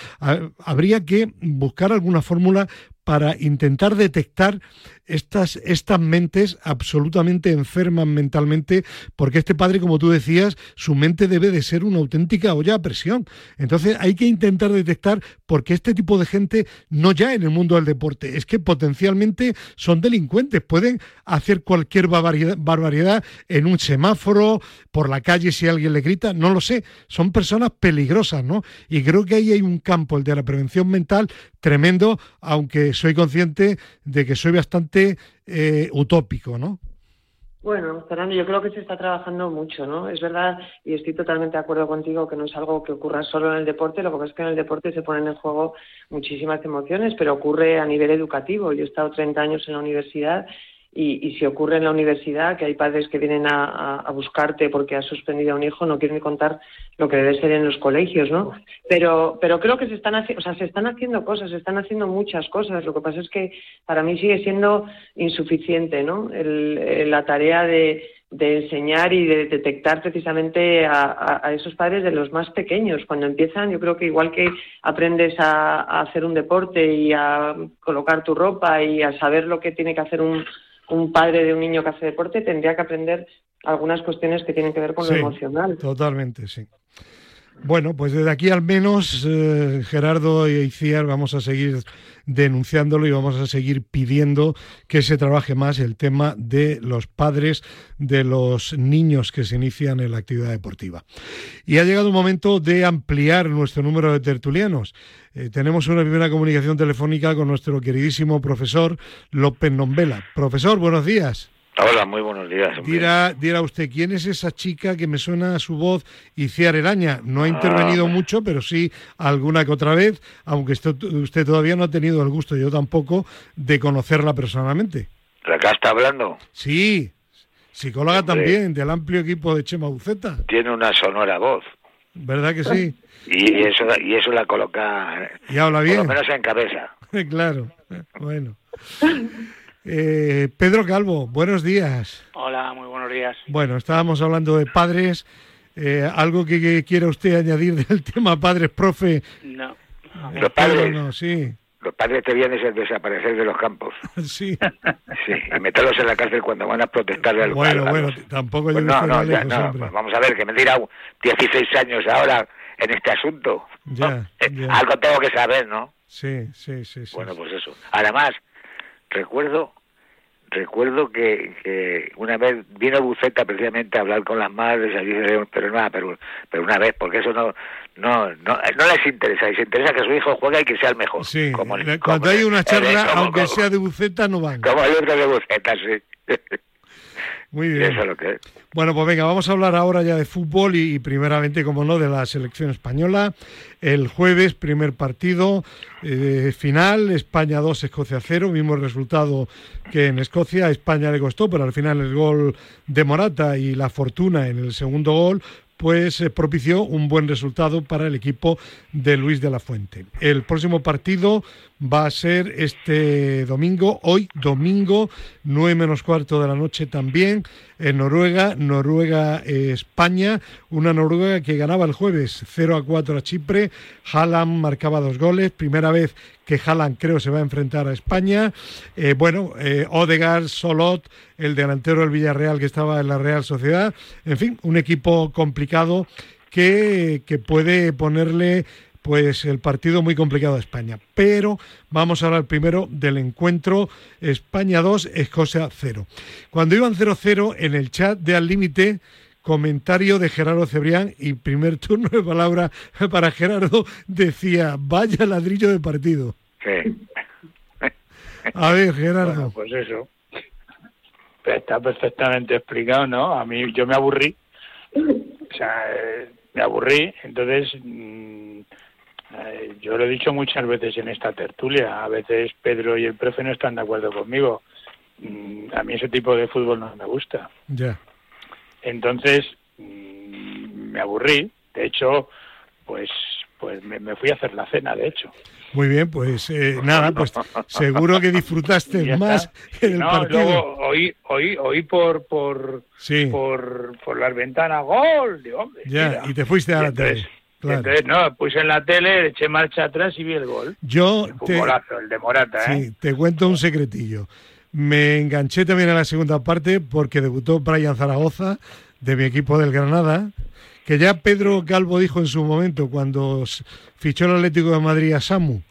Habría que buscar alguna fórmula para intentar detectar estas, estas mentes absolutamente enfermas mentalmente, porque este padre, como tú decías, su mente debe de ser una auténtica olla a presión. Entonces hay que intentar detectar porque este tipo de gente, no ya en el mundo del deporte, es que potencialmente son delincuentes, pueden hacer cualquier barbaridad, barbaridad en un semáforo, por la calle si alguien le grita, no lo sé, son personas peligrosas, ¿no? Y creo que ahí hay un campo, el de la prevención mental, tremendo, aunque soy consciente de que soy bastante eh, utópico, ¿no? Bueno, Fernando, yo creo que se está trabajando mucho, ¿no? Es verdad, y estoy totalmente de acuerdo contigo, que no es algo que ocurra solo en el deporte, lo que pasa es que en el deporte se ponen en juego muchísimas emociones, pero ocurre a nivel educativo. Yo he estado 30 años en la universidad y, si ocurre en la universidad, que hay padres que vienen a, buscarte porque has suspendido a un hijo, no quieren contar lo que debe ser en los colegios, ¿no? Pero, pero creo que se están, haciendo, o sea, se están haciendo cosas, se están haciando muchas cosas. Lo que pasa es que para mí sigue siendo insuficiente, ¿no? la tarea de, enseñar y de detectar precisamente a, esos padres de los más pequeños. Cuando empiezan, yo creo que igual que aprendes a, hacer un deporte y a colocar tu ropa y a saber lo que tiene que hacer un, un padre de un niño que hace deporte tendría que aprender algunas cuestiones que tienen que ver con lo emocional. Totalmente, sí. Bueno, pues desde aquí al menos, eh, Gerardo y Iciar, vamos a seguir denunciándolo y vamos a seguir pidiendo que se trabaje más el tema de los padres de los niños que se inician en la actividad deportiva. Y ha llegado un momento de ampliar nuestro número de tertulianos. Eh, tenemos una primera comunicación telefónica con nuestro queridísimo profesor López Nombela. Profesor, buenos días. Hola, muy buenos días. Dirá, dirá usted, ¿quién es esa chica que me suena a su voz y Araña? No ha intervenido ah, mucho, pero sí alguna que otra vez, aunque usted, todavía no ha tenido el gusto, yo tampoco, de conocerla personalmente. ¿La que está hablando? Sí, psicóloga también, del amplio equipo de Chema Buceta. Tiene una sonora voz. ¿Verdad que sí? Y eso, y eso la coloca... Y habla bien. Por lo menos en cabeza. claro, bueno. Eh, Pedro Calvo, buenos días. Hola, muy buenos días. Bueno, estábamos hablando de padres. Eh, ¿Algo que, quiera usted añadir del tema padres, profe? No. Los padres, no, sí. Los padres te vienen a desaparecer de los campos. Sí. Sí, y meterlos en la cárcel cuando van a protestarle al Bueno, bueno, tampoco pues no, no, no, vamos a ver, que me dirá 16 años ahora en este asunto. Ya, Algo tengo que saber, ¿no? Sí, sí, sí. Bueno, pues eso. Además, recuerdo recuerdo que, una vez vino Buceta precisamente a hablar con las madres pero nada pero pero una vez porque eso no no no, no les interesa les interesa que su hijo juegue y que sea el mejor. Sí cuando hay una charla aunque sea de Buceta no van. como hay otra de Buceta sí muy bien. Bueno, pues venga, vamos a hablar ahora ya de fútbol y, primeramente, como no, de la selección española. El jueves, primer partido, eh, final, España 2, Escocia 0, mismo resultado que en Escocia. A España le costó, pero al final el gol de Morata y la fortuna en el segundo gol pues eh, propició un buen resultado para el equipo de Luis de la Fuente. El próximo partido va a ser este domingo, hoy domingo, 9 menos cuarto de la noche también, en Noruega, Noruega-España, una Noruega que ganaba el jueves 0 a 4 a Chipre, Haaland marcaba dos goles, primera vez que Haaland creo se va a enfrentar a España, eh, bueno, eh, Odegaard, Solot, el delantero del Villarreal que estaba en la Real Sociedad, en fin, un equipo complicado que, que puede ponerle pues el partido muy complicado de España. Pero vamos a hablar primero del encuentro España 2, Escocia 0. Cuando iban 0-0 en el chat de Al Límite, comentario de Gerardo Cebrián y primer turno de palabra para Gerardo decía, vaya ladrillo de partido. Sí. A ver, Gerardo. Bueno, pues eso. Está perfectamente explicado, ¿no? A mí yo me aburrí. O sea, eh, me aburrí. Entonces, mm, eh, yo lo he dicho muchas veces en esta tertulia. A veces Pedro y el profe no están de acuerdo conmigo. Mm, a mí ese tipo de fútbol no me gusta. Ya. Entonces, mm, me aburrí. De hecho, pues pues me, me fui a hacer la cena, de hecho. Muy bien, pues eh, nada, pues seguro que disfrutaste más en el no, partido. luego oí, oí, oí por, por, Sí. por, por las ventanas, gol, digo, hombre. Ya, mira. y te fuiste a la tele. Claro. Entonces, no, puse en la tele, eché marcha atrás y vi el gol. Yo Un te, golazo, el de Morata, ¿eh? sí, te cuento un secretillo. Me enganché también a la segunda parte porque debutó Brian Zaragoza de mi equipo del Granada, que ya Pedro Calvo dijo en su momento cuando fichó el Atlético de Madrid a Samu,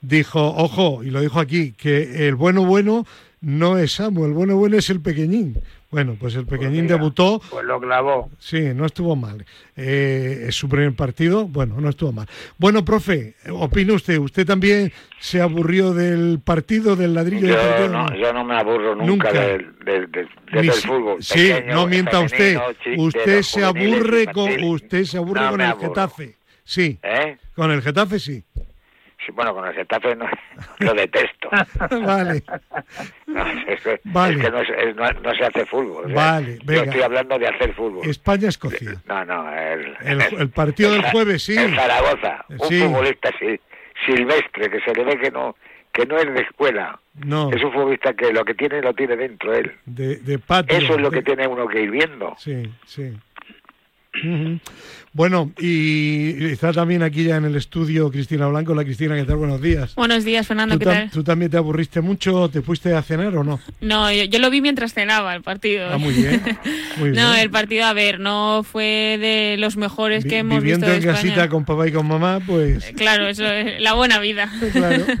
dijo, ojo, y lo dijo aquí, que el bueno bueno no es Samu, el bueno bueno es el pequeñín. Bueno, pues el pequeñín mira. debutó Pues lo clavó. Sí, no estuvo mal. Eh, es su primer partido, bueno, no estuvo mal. Bueno, profe, opina usted, ¿usted también se aburrió del partido, del ladrillo del Yo partido? no, yo no me aburro nunca, Nunca. del, del, del, del fútbol. sí, pequeño, no mienta usted. femenino, Usted se aburre con usted se aburre No con el aburro. Getafe. Sí, ¿Eh? con el Getafe sí. Bueno, con el Getafe no, lo detesto. vale. No, es, Vale. es que no, es- no, no se hace fútbol. o sea, Vale, Yo estoy hablando de hacer fútbol. España-Escocia. No, no, el, El, el partido del jueves sí. El Zaragoza, un Sí. futbolista sí, silvestre, que se le ve que no que no es de escuela. No, Es un futbolista que lo que tiene lo tiene dentro él. de, de patio. Eso es lo que tiene uno que ir viendo. Sí, sí. Bueno, y está también aquí ya en el estudio Cristina Blanco. La Cristina, ¿qué tal? Buenos días. Buenos días, Fernando, ¿Tú, ¿qué tal? tú también te aburriste mucho? ¿Te fuiste a cenar o no? No, yo, yo lo vi mientras cenaba el partido. Ah, muy bien. Muy no, bien. el partido, a ver, no fue de los mejores Vi- que hemos Viviendo visto de en España. casita con papá y con mamá, pues Claro, eso es la buena vida. claro.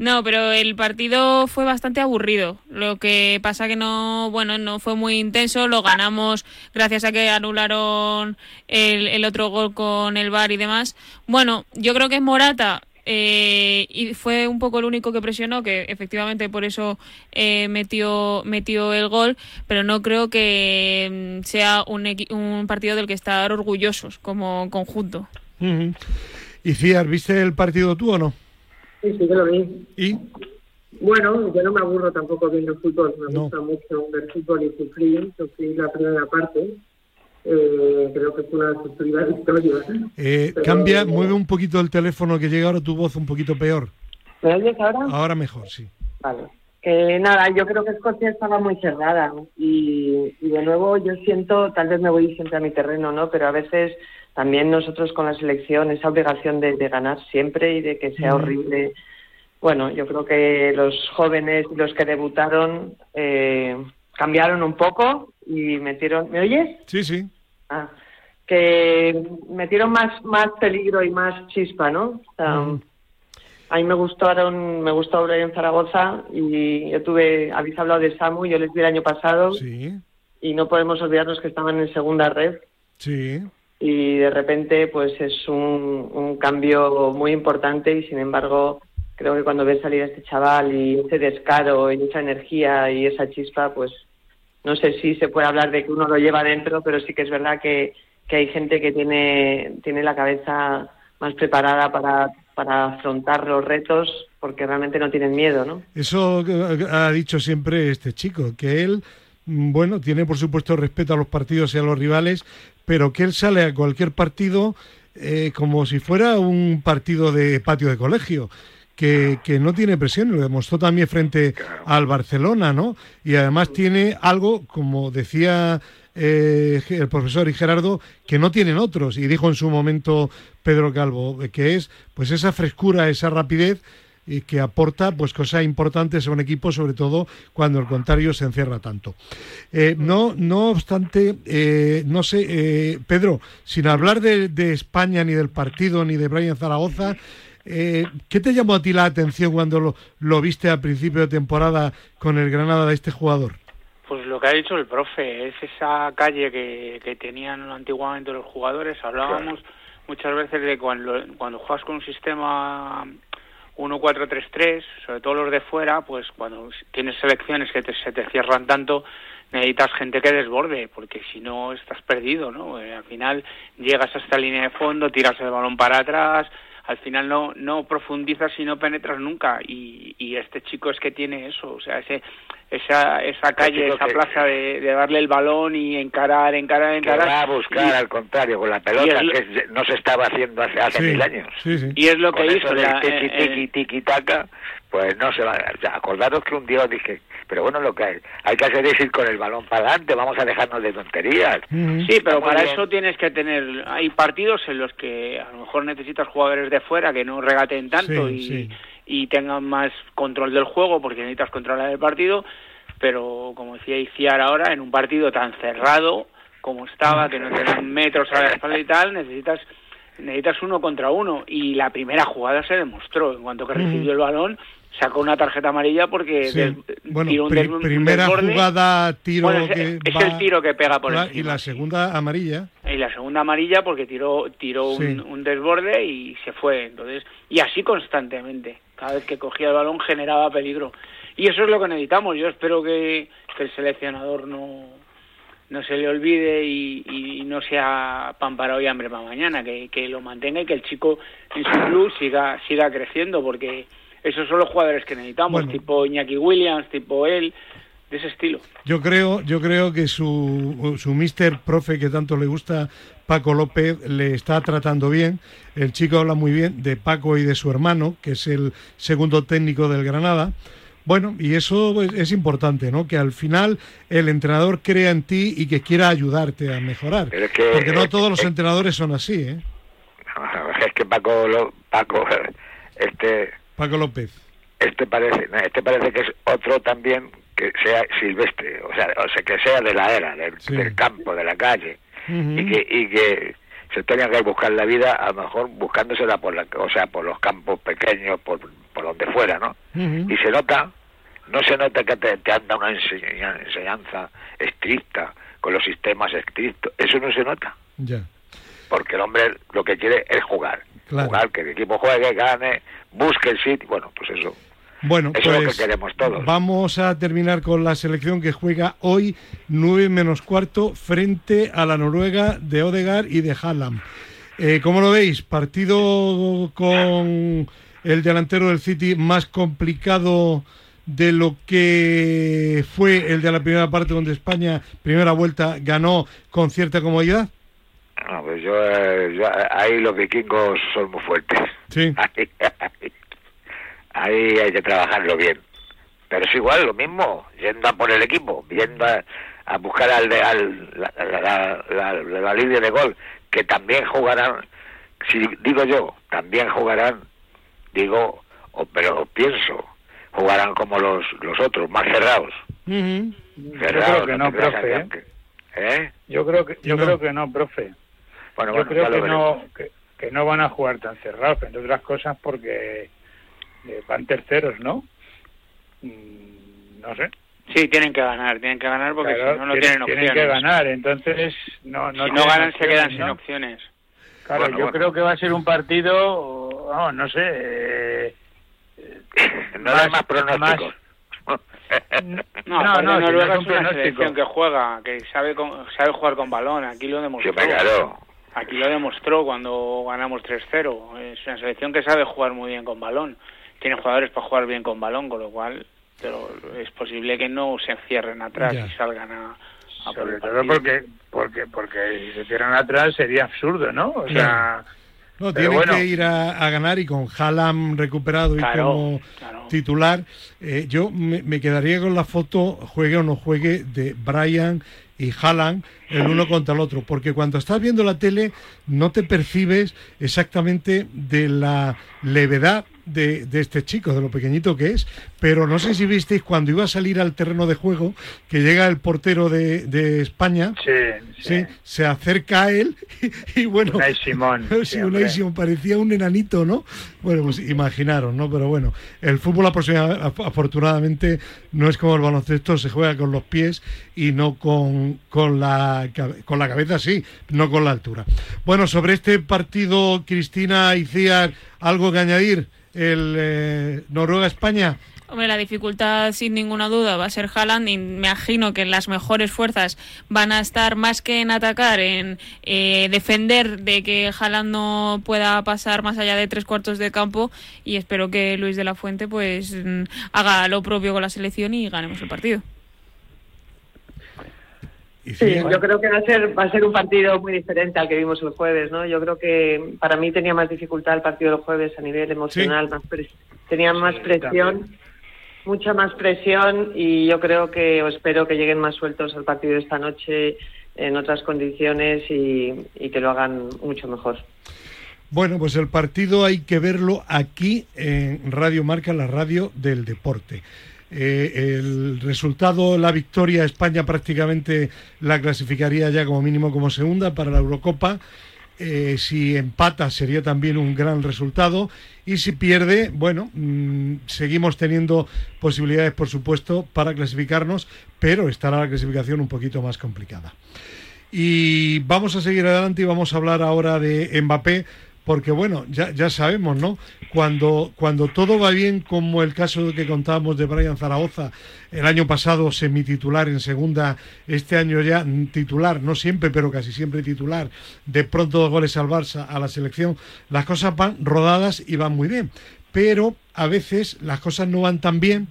No, pero el partido fue bastante aburrido. Lo que pasa que no, bueno, no fue muy intenso. Lo ganamos gracias a que anularon el, el otro gol con el VAR y demás. Bueno, yo creo que Morata eh, y fue un poco el único que presionó, que efectivamente por eso eh, metió metió el gol, pero no creo que mm, sea un, equi- un partido del que estar orgullosos como conjunto. Ujú. Y Ciar, ¿viste el partido tú o no? Sí, sí, que lo vi. ¿Y? Bueno, yo no me aburro tampoco viendo fútbol, me No. gusta mucho ver fútbol y sufrir, sufrí la primera parte, eh, creo que fue una victoria. Eh, Pero- cambia, mueve un poquito el teléfono que llega ahora tu voz un poquito peor. ¿Me oyes ahora? Ahora mejor, sí. Vale. Que nada, yo creo que Escocia estaba muy cerrada y, y de nuevo yo siento, tal vez me voy siempre a mi terreno, ¿no? Pero a veces también nosotros con la selección esa obligación de, de ganar siempre y de que sea Mm. horrible. Bueno, yo creo que los jóvenes y los que debutaron eh, cambiaron un poco y metieron, ¿me oyes? Sí, sí. Ah, que metieron más más peligro y más chispa, ¿no? O sea, Ujú. a mí me gustaron, me gustó en Zaragoza y yo tuve, habéis hablado de Samu, yo les vi el año pasado Sí, y no podemos olvidarnos que estaban en segunda red sí. y de repente pues es un, un cambio muy importante y sin embargo creo que cuando ves salir a este chaval y ese descaro y esa energía y esa chispa pues no sé si se puede hablar de que uno lo lleva dentro pero sí que es verdad que, que hay gente que tiene tiene la cabeza más preparada para para afrontar los retos porque realmente no tienen miedo no Eso eh, ha dicho siempre este chico, que él, mm, bueno, tiene por supuesto respeto a los partidos y a los rivales, pero que él sale a cualquier partido eh, como si fuera un partido de patio de colegio. Que, que no tiene presión, lo demostró también frente al Barcelona, ¿no? Y además tiene algo, como decía eh, el profesor y Gerardo, que no tienen otros, y dijo en su momento Pedro Calvo, que es pues esa frescura, esa rapidez y que aporta pues cosas importantes a un equipo, sobre todo cuando el contrario se encierra tanto. Eh, no, no obstante, eh, no sé, eh, Pedro, sin hablar de, España ni del partido ni de Brian Zaragoza, ¿qué te llamó a ti la atención cuando lo, lo viste a principio de temporada con el Granada de este jugador? Pues lo que ha dicho el profe, es esa calle que, que tenían antiguamente los jugadores. Hablábamos muchas veces de cuando, cuando juegas con un sistema 1-4-3-3, sobre todo los de fuera, pues cuando tienes selecciones que se te cierran tanto, necesitas gente que desborde, porque si no estás perdido, ¿no? Eh, al final llegas a esta línea de fondo, tiras el balón para atrás, al final no no profundizas y no penetras nunca. Y, y este chico es que tiene eso o sea ese esa esa calle esa plaza de, darle el balón y encarar encarar encarar. que va a buscar al contrario con la pelota que no se estaba haciendo hace, hace mil años. y es lo que hizo la, tiki, eh, tiki, eh, tiki, taca pues no se va o acordaros que un día os dije pero bueno lo que hay, hay que hacer es ir con el balón para adelante vamos a dejarnos de tonterías. Sí pero para eso tienes que tener hay partidos en los que a lo mejor necesitas jugadores de fuera que no regaten tanto y y tengan más control del juego porque necesitas controlar el partido, pero como decía Iciar ahora, en un partido tan cerrado como estaba, que no tenían metros a la espalda y tal, necesitas necesitas uno contra uno. Y la primera jugada se demostró. En cuanto que recibió el balón sacó una tarjeta amarilla porque bueno, primera jugada tiro es, que es el tiro que pega por y la segunda amarilla. Y la segunda amarilla porque tiró tiró un, un, desborde y se fue. Entonces y así constantemente cada vez que cogía el balón generaba peligro. Y eso es lo que necesitamos. Yo espero que, el seleccionador no, no se le olvide y, no sea pan para hoy, hambre para mañana, que, lo mantenga y que el chico en su club siga, siga creciendo, porque esos son los jugadores que necesitamos, tipo Iñaki Williams, tipo él, de ese estilo. Yo creo, yo creo que su, su mister profe que tanto le gusta Paco López le está tratando bien. El chico habla muy bien de Paco y de su hermano, que es el segundo técnico del Granada. Bueno, y eso es importante, ¿no? Que al final el entrenador crea en ti y que quiera ayudarte a mejorar. porque no todos los entrenadores son así, ¿eh? Es que Paco, Paco, este... Paco López. Este parece, este parece que es otro también que sea silvestre, o sea, o sea que sea de la era, del campo, de la calle y, que, y que se tengan que buscar la vida a lo mejor buscándosela por la, o sea por los campos pequeños por, por donde fuera no y se nota no se nota que te, te anda una enseñanza estricta con los sistemas estrictos eso no se nota. Ya. Porque el hombre lo que quiere es jugar. Jugar que el equipo juegue gane busque el sitio bueno pues eso bueno, pues vamos a terminar con la selección que juega hoy 9 menos cuarto frente a la Noruega de Odegar y de Hallam. Eh, ¿Cómo lo veis? Partido con el delantero del City más complicado de lo que fue el de la primera parte donde España, primera vuelta, ganó con cierta comodidad. No, pues yo, eh, ahí los vikingos son muy fuertes. Sí. ahí hay que trabajarlo bien. Pero es igual, lo mismo, yendo a por el equipo, yendo a, buscar al, de, al la, la, línea de gol, que también jugarán, si digo yo, también jugarán, digo, o, pero pienso, jugarán como los, los otros, más cerrados. Cerrados, yo creo que no, profe. ¿eh? ¿eh? Yo creo que yo creo que no, profe. Bueno, yo creo que no que, que, no van a jugar tan cerrados, entre otras cosas porque eh, van terceros, ¿no? Mm, no sé. Sí, tienen que ganar, tienen que ganar porque si no, no tienen, opciones. Tienen que ganar, entonces no, no Si no ganan, se quedan sin opciones. Claro, yo creo que va a ser un partido, no, no sé. Eh, no más, más pronósticos. no, no, no, Noruega es una selección que juega, que sabe sabe jugar con balón. Aquí lo demostró. Aquí lo demostró cuando ganamos 3-0. Es una selección que sabe jugar muy bien con balón tiene jugadores para jugar bien con balón, con lo cual pero es posible que no se cierren atrás y salgan a, sobre todo porque porque porque si se cierran atrás sería absurdo, ¿no? O sea, no, tienen que ir a, ganar y con Halam recuperado y como titular, eh, yo me, quedaría con la foto, juegue o no juegue, de Brian y Haaland el uno contra el otro, porque cuando estás viendo la tele no te percibes exactamente de la levedad de, este chico, de lo pequeñito que es, pero no sé si visteis cuando iba a salir al terreno de juego, que llega el portero de, España, sí, se acerca a él y, bueno... Unai Simón. sí, Unai Simón, parecía un enanito, ¿no? Bueno, pues imaginaron, ¿no? Pero bueno, el fútbol afortunadamente no es como el baloncesto, se juega con los pies y no con, con, la, con la cabeza, sí, no con la altura. Bueno, sobre este partido, Cristina Iciar, ¿algo que añadir? El eh, Noruega-España. La dificultad sin ninguna duda va a ser Haaland y me imagino que las mejores fuerzas van a estar más que en atacar, en eh, defender de que Haaland no pueda pasar más allá de tres cuartos de campo y espero que Luis de la Fuente pues mm, haga lo propio con la selección y ganemos el partido. Sí, yo creo que va a ser va a ser un partido muy diferente al que vimos el jueves, ¿no? Yo creo que para mí tenía más dificultad el partido del jueves a nivel emocional, más tenía más presión, mucha más presión y yo creo que o espero que lleguen más sueltos al partido de esta noche en otras condiciones y, y que lo hagan mucho mejor. Bueno, pues el partido hay que verlo aquí en Radio Marca, la radio del deporte. Eh, el resultado, la victoria, España prácticamente la clasificaría ya como mínimo como segunda para la Eurocopa. Eh, si empata sería también un gran resultado y si pierde, bueno, mm, seguimos teniendo posibilidades, por supuesto, para clasificarnos, pero estará la clasificación un poquito más complicada. Y vamos a seguir adelante y vamos a hablar ahora de Mbappé, porque bueno, ya, ya sabemos, ¿no? Cuando, cuando todo va bien, como el caso que contábamos de Brian Zaragoza, el año pasado semi-titular en segunda, este año ya titular, no siempre, pero casi siempre titular, de pronto dos goles al Barça, a la selección, las cosas van rodadas y van muy bien. Pero a veces las cosas no van tan bien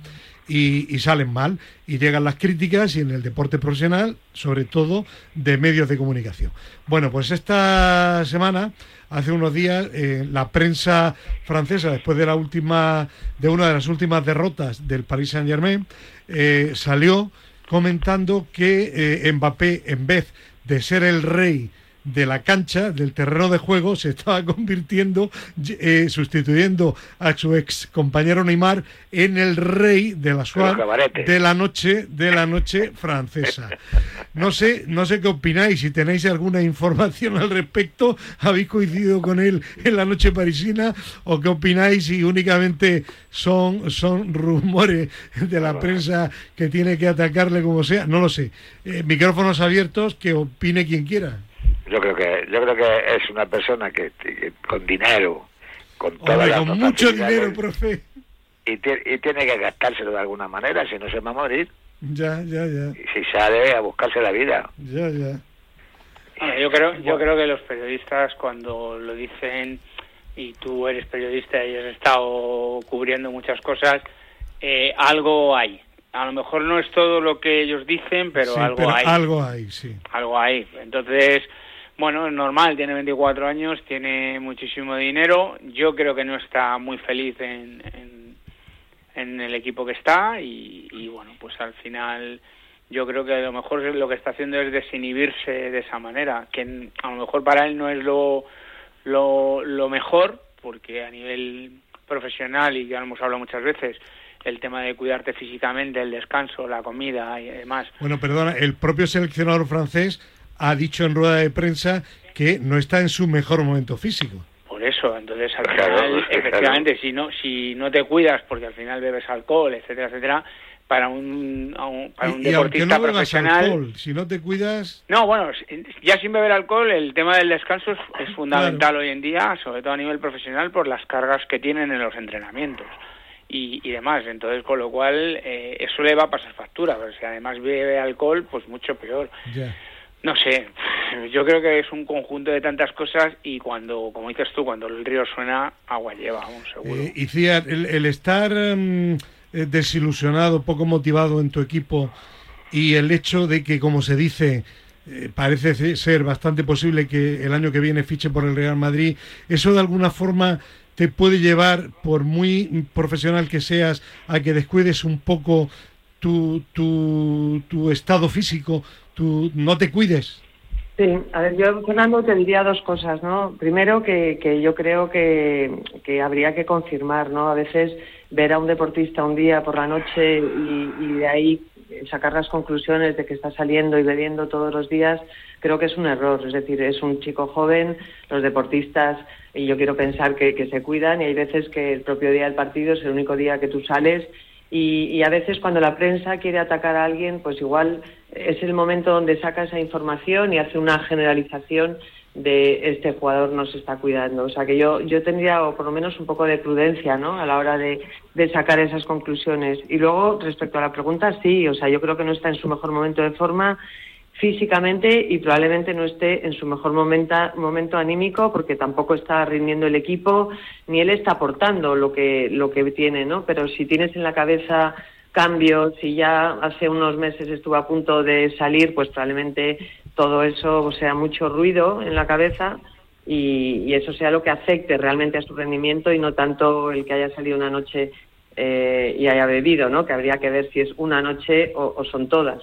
y, y, salen mal y llegan las críticas y en el deporte profesional, sobre todo de medios de comunicación. Bueno, pues esta semana hace unos días eh, la prensa francesa, después de la última, de una de las últimas derrotas del Paris Saint Germain, eh, salió comentando que eh, Mbappé, en vez de ser el rey de la cancha, del terreno de juego, se estaba convirtiendo, eh, sustituyendo a su ex compañero Neymar en el rey de la suave de la noche, de la noche francesa. No sé, no sé qué opináis, si tenéis alguna información al respecto, habéis coincidido con él en la noche parisina, o qué opináis si únicamente son, son rumores de la prensa que tiene que atacarle como sea, no lo sé. Eh, micrófonos abiertos, que opine quien quiera yo creo que yo creo que es una persona que, con dinero con toda con mucho dinero profe y, y, tiene que gastárselo de alguna manera si no se va a morir ya ya ya y si sale a buscarse la vida ya ya yo creo yo creo que los periodistas cuando lo dicen y tú eres periodista y has estado cubriendo muchas cosas eh, algo hay a lo mejor no es todo lo que ellos dicen, pero algo hay. Algo hay, sí. Algo hay. Entonces, bueno, es normal, tiene 24 años, tiene muchísimo dinero. Yo creo que no está muy feliz en, en, el equipo que está y, bueno, pues al final yo creo que a lo mejor lo que está haciendo es desinhibirse de esa manera, que a lo mejor para él no es lo, lo, lo mejor, porque a nivel profesional, y ya lo hemos hablado muchas veces, el tema de cuidarte físicamente, el descanso, la comida y demás. Bueno, perdona, el propio seleccionador francés ha dicho en rueda de prensa que no está en su mejor momento físico. Por eso, entonces al final, efectivamente, si no si no te cuidas porque al final bebes alcohol, etcétera, etcétera, para un, para un deportista profesional. si no te cuidas. No, bueno, ya sin beber alcohol, el tema del descanso es, fundamental hoy en día, sobre todo a nivel profesional, por las cargas que tienen en los entrenamientos y, y demás. Entonces, con lo cual, eh, eso le va a pasar factura. Pero si además bebe alcohol, pues mucho peor. No sé, yo creo que es un conjunto de tantas cosas y cuando, como dices tú, cuando el río suena, agua lleva, un seguro. Eh, y el, estar mm, eh, desilusionado, poco motivado en tu equipo y el hecho de que, como se dice, eh, parece ser bastante posible que el año que viene fiche por el Real Madrid, ¿eso de alguna forma te puede llevar, por muy profesional que seas, a que descuides un poco tu, tu, tu estado físico, tu, no te cuides? Sí, a ver, yo, Fernando, te diría dos cosas, ¿no? Primero, que, que yo creo que, que, habría que confirmar, ¿no? A veces ver a un deportista un día por la noche y, y, de ahí sacar las conclusiones de que está saliendo y bebiendo todos los días, creo que es un error. Es decir, es un chico joven, los deportistas, y yo quiero pensar que, que se cuidan, y hay veces que el propio día del partido es el único día que tú sales y, a veces cuando la prensa quiere atacar a alguien, pues igual es el momento donde saca esa información y hace una generalización de este jugador no se está cuidando. O sea que yo, yo tendría o por lo menos un poco de prudencia ¿no? a la hora de, de sacar esas conclusiones. Y luego, respecto a la pregunta, sí, o sea, yo creo que no está en su mejor momento de forma físicamente y probablemente no esté en su mejor momento anímico porque tampoco está rindiendo el equipo ni él está aportando lo que lo que tiene, ¿no? Pero si tienes en la cabeza cambios y ya hace unos meses estuvo a punto de salir, pues probablemente todo eso o sea mucho ruido en la cabeza y, eso sea lo que afecte realmente a su rendimiento y no tanto el que haya salido una noche eh, y haya bebido, ¿no? Que habría que ver si es una noche o son todas.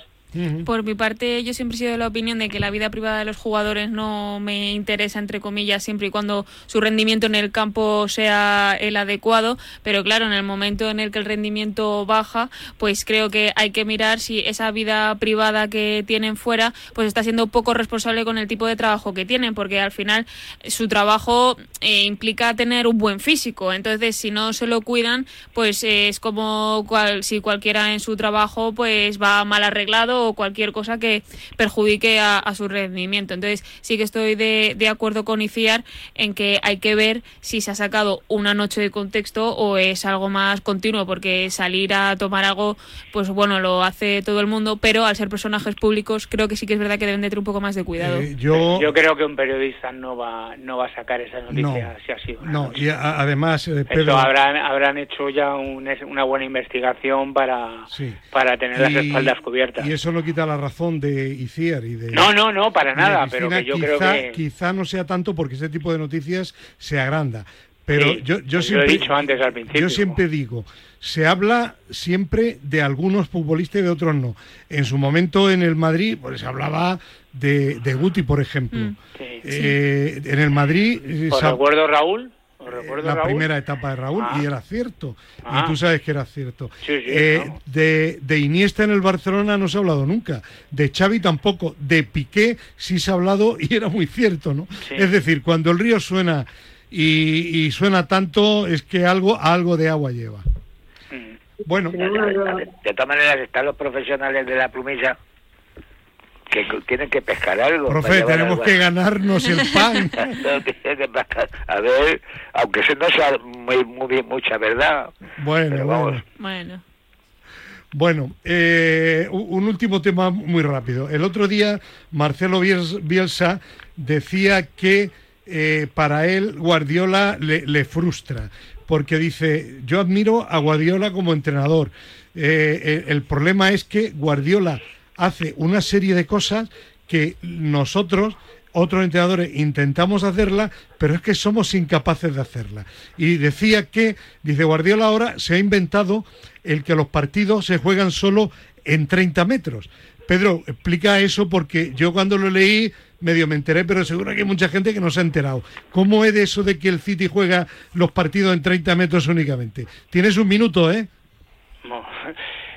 Por mi parte, yo siempre he sido de la opinión de que la vida privada de los jugadores no me interesa, entre comillas, siempre y cuando su rendimiento en el campo sea el adecuado. Pero claro, en el momento en el que el rendimiento baja, pues creo que hay que mirar si esa vida privada que tienen fuera, pues está siendo poco responsable con el tipo de trabajo que tienen, porque al final su trabajo eh, implica tener un buen físico. Entonces, si no se lo cuidan, pues es como cual, si cualquiera en su trabajo pues va mal arreglado o cualquier cosa que perjudique a, su rendimiento. Entonces, sí que estoy de, de, acuerdo con ICIAR en que hay que ver si se ha sacado una noche de contexto o es algo más continuo, porque salir a tomar algo, pues bueno, lo hace todo el mundo, pero al ser personajes públicos, creo que sí que es verdad que deben de tener un poco más de cuidado. Eh, yo... yo creo que un periodista no va, no va a sacar esa noticia si ha sido. No, y además, eh, Pedro... habrán, habrán hecho ya una buena investigación para, para tener las espaldas cubiertas. Y eso no quita la razón de Iciar y de... No, no, no, para nada, pero que yo quizá, creo que... Quizá no sea tanto porque ese tipo de noticias se agranda. Pero yo, yo siempre, lo he dicho antes al principio. Yo siempre digo, se habla siempre de algunos futbolistas y de otros no. En su momento en el Madrid, pues se hablaba de, de Guti, por ejemplo. Mm. Eh, en el Madrid... Por recuerdo Raúl la primera etapa de Raúl y ah. era cierto. Y ah. tú sabes que era cierto. Eh, de, de, Iniesta en el Barcelona no se ha hablado nunca. De Xavi tampoco. De Piqué sí se ha hablado y era muy cierto, ¿no? Es decir, cuando el río suena y, suena tanto es que algo, algo de agua lleva. Mm. Bueno. De todas maneras están los profesionales de la plumilla que tienen que pescar algo. Profe, tenemos que ganarnos el pan. A ver, aunque no sea muy, muy mucha verdad. Bueno, bueno. Bueno, eh, un último tema muy rápido. El otro día Marcelo Bielsa decía que eh, para él Guardiola le, frustra, porque dice, yo admiro a Guardiola como entrenador. Eh, el problema es que Guardiola hace una serie de cosas que nosotros otros entrenadores intentamos hacerla, pero es que somos incapaces de hacerla. Y decía que, dice Guardiola ahora, se ha inventado el que los partidos se juegan solo en 30 metros. Pedro, explica eso porque yo cuando lo leí medio me enteré, pero seguro que hay mucha gente que no se ha enterado. ¿Cómo es eso de que el City juega los partidos en 30 metros únicamente? Tienes un minuto, ¿eh?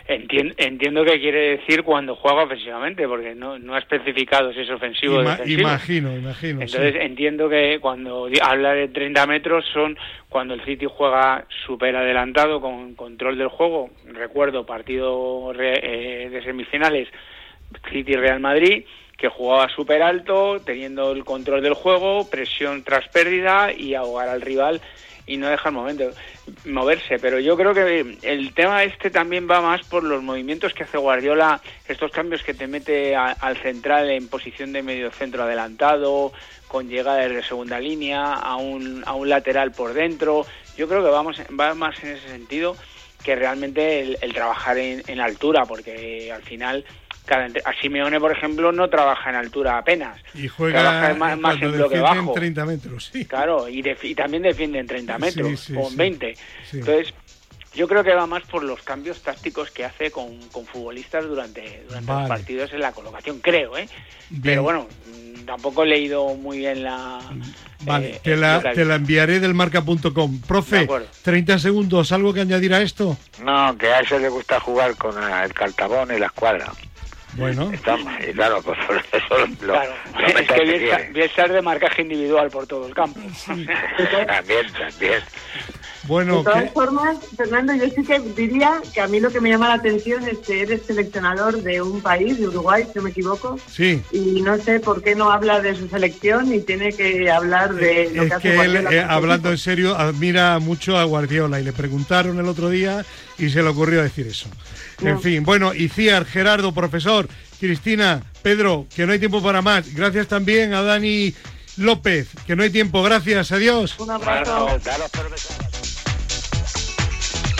Entiendo, entiendo que quiere decir cuando juega ofensivamente, porque no, no ha especificado si es ofensivo o defensivo. Imagino, imagino. Entonces entiendo que cuando habla de 30 metros son cuando el City juega súper adelantado con control del juego. Recuerdo partido eh, de semifinales City-Real Madrid, que jugaba súper alto, teniendo el control del juego, presión tras pérdida y ahogar al rival y no dejar momento moverse, pero yo creo que el tema este también va más por los movimientos que hace Guardiola, estos cambios que te mete al central en posición de medio centro adelantado, con llegada de segunda línea, a un, a un lateral por dentro. Yo creo que vamos, va más en ese sentido que realmente el, trabajar en, en altura, porque al final a Simeone, por ejemplo, no trabaja en altura apenas. Y juega más, en bloque bajo. 30 metros, sí. Claro, y, también defiende en 30 metros o en 20. Entonces, Yo creo que va más por los cambios tácticos que hace con, futbolistas durante, durante los partidos en la colocación, creo, ¿eh? Pero bueno, mm, tampoco he leído muy bien la... Vale, eh, te, la, te la enviaré del marca.com. Profe, 30 segundos, ¿algo que añadir a esto? No, que a eso le gusta jugar con el Caltabón y la escuadra. Bueno. y claro, pues por eso lo, claro. es que bien ser de marcaje individual por todo el campo. también, también. Bueno, de todas formas, Fernando, yo sí que diría que a mí lo que me llama la atención es que eres seleccionador de un país, de Uruguay, si no me equivoco. Sí. Y no sé por qué no habla de su selección y tiene que hablar de lo que hace que él, eh, hablando en serio, admira mucho a Guardiola y le preguntaron el otro día y se le ocurrió decir eso. En fin, bueno, Iciar, Gerardo, profesor, Cristina, Pedro, que no hay tiempo para más. Gracias también a Dani López, que no hay tiempo. Gracias, adiós. Un abrazo.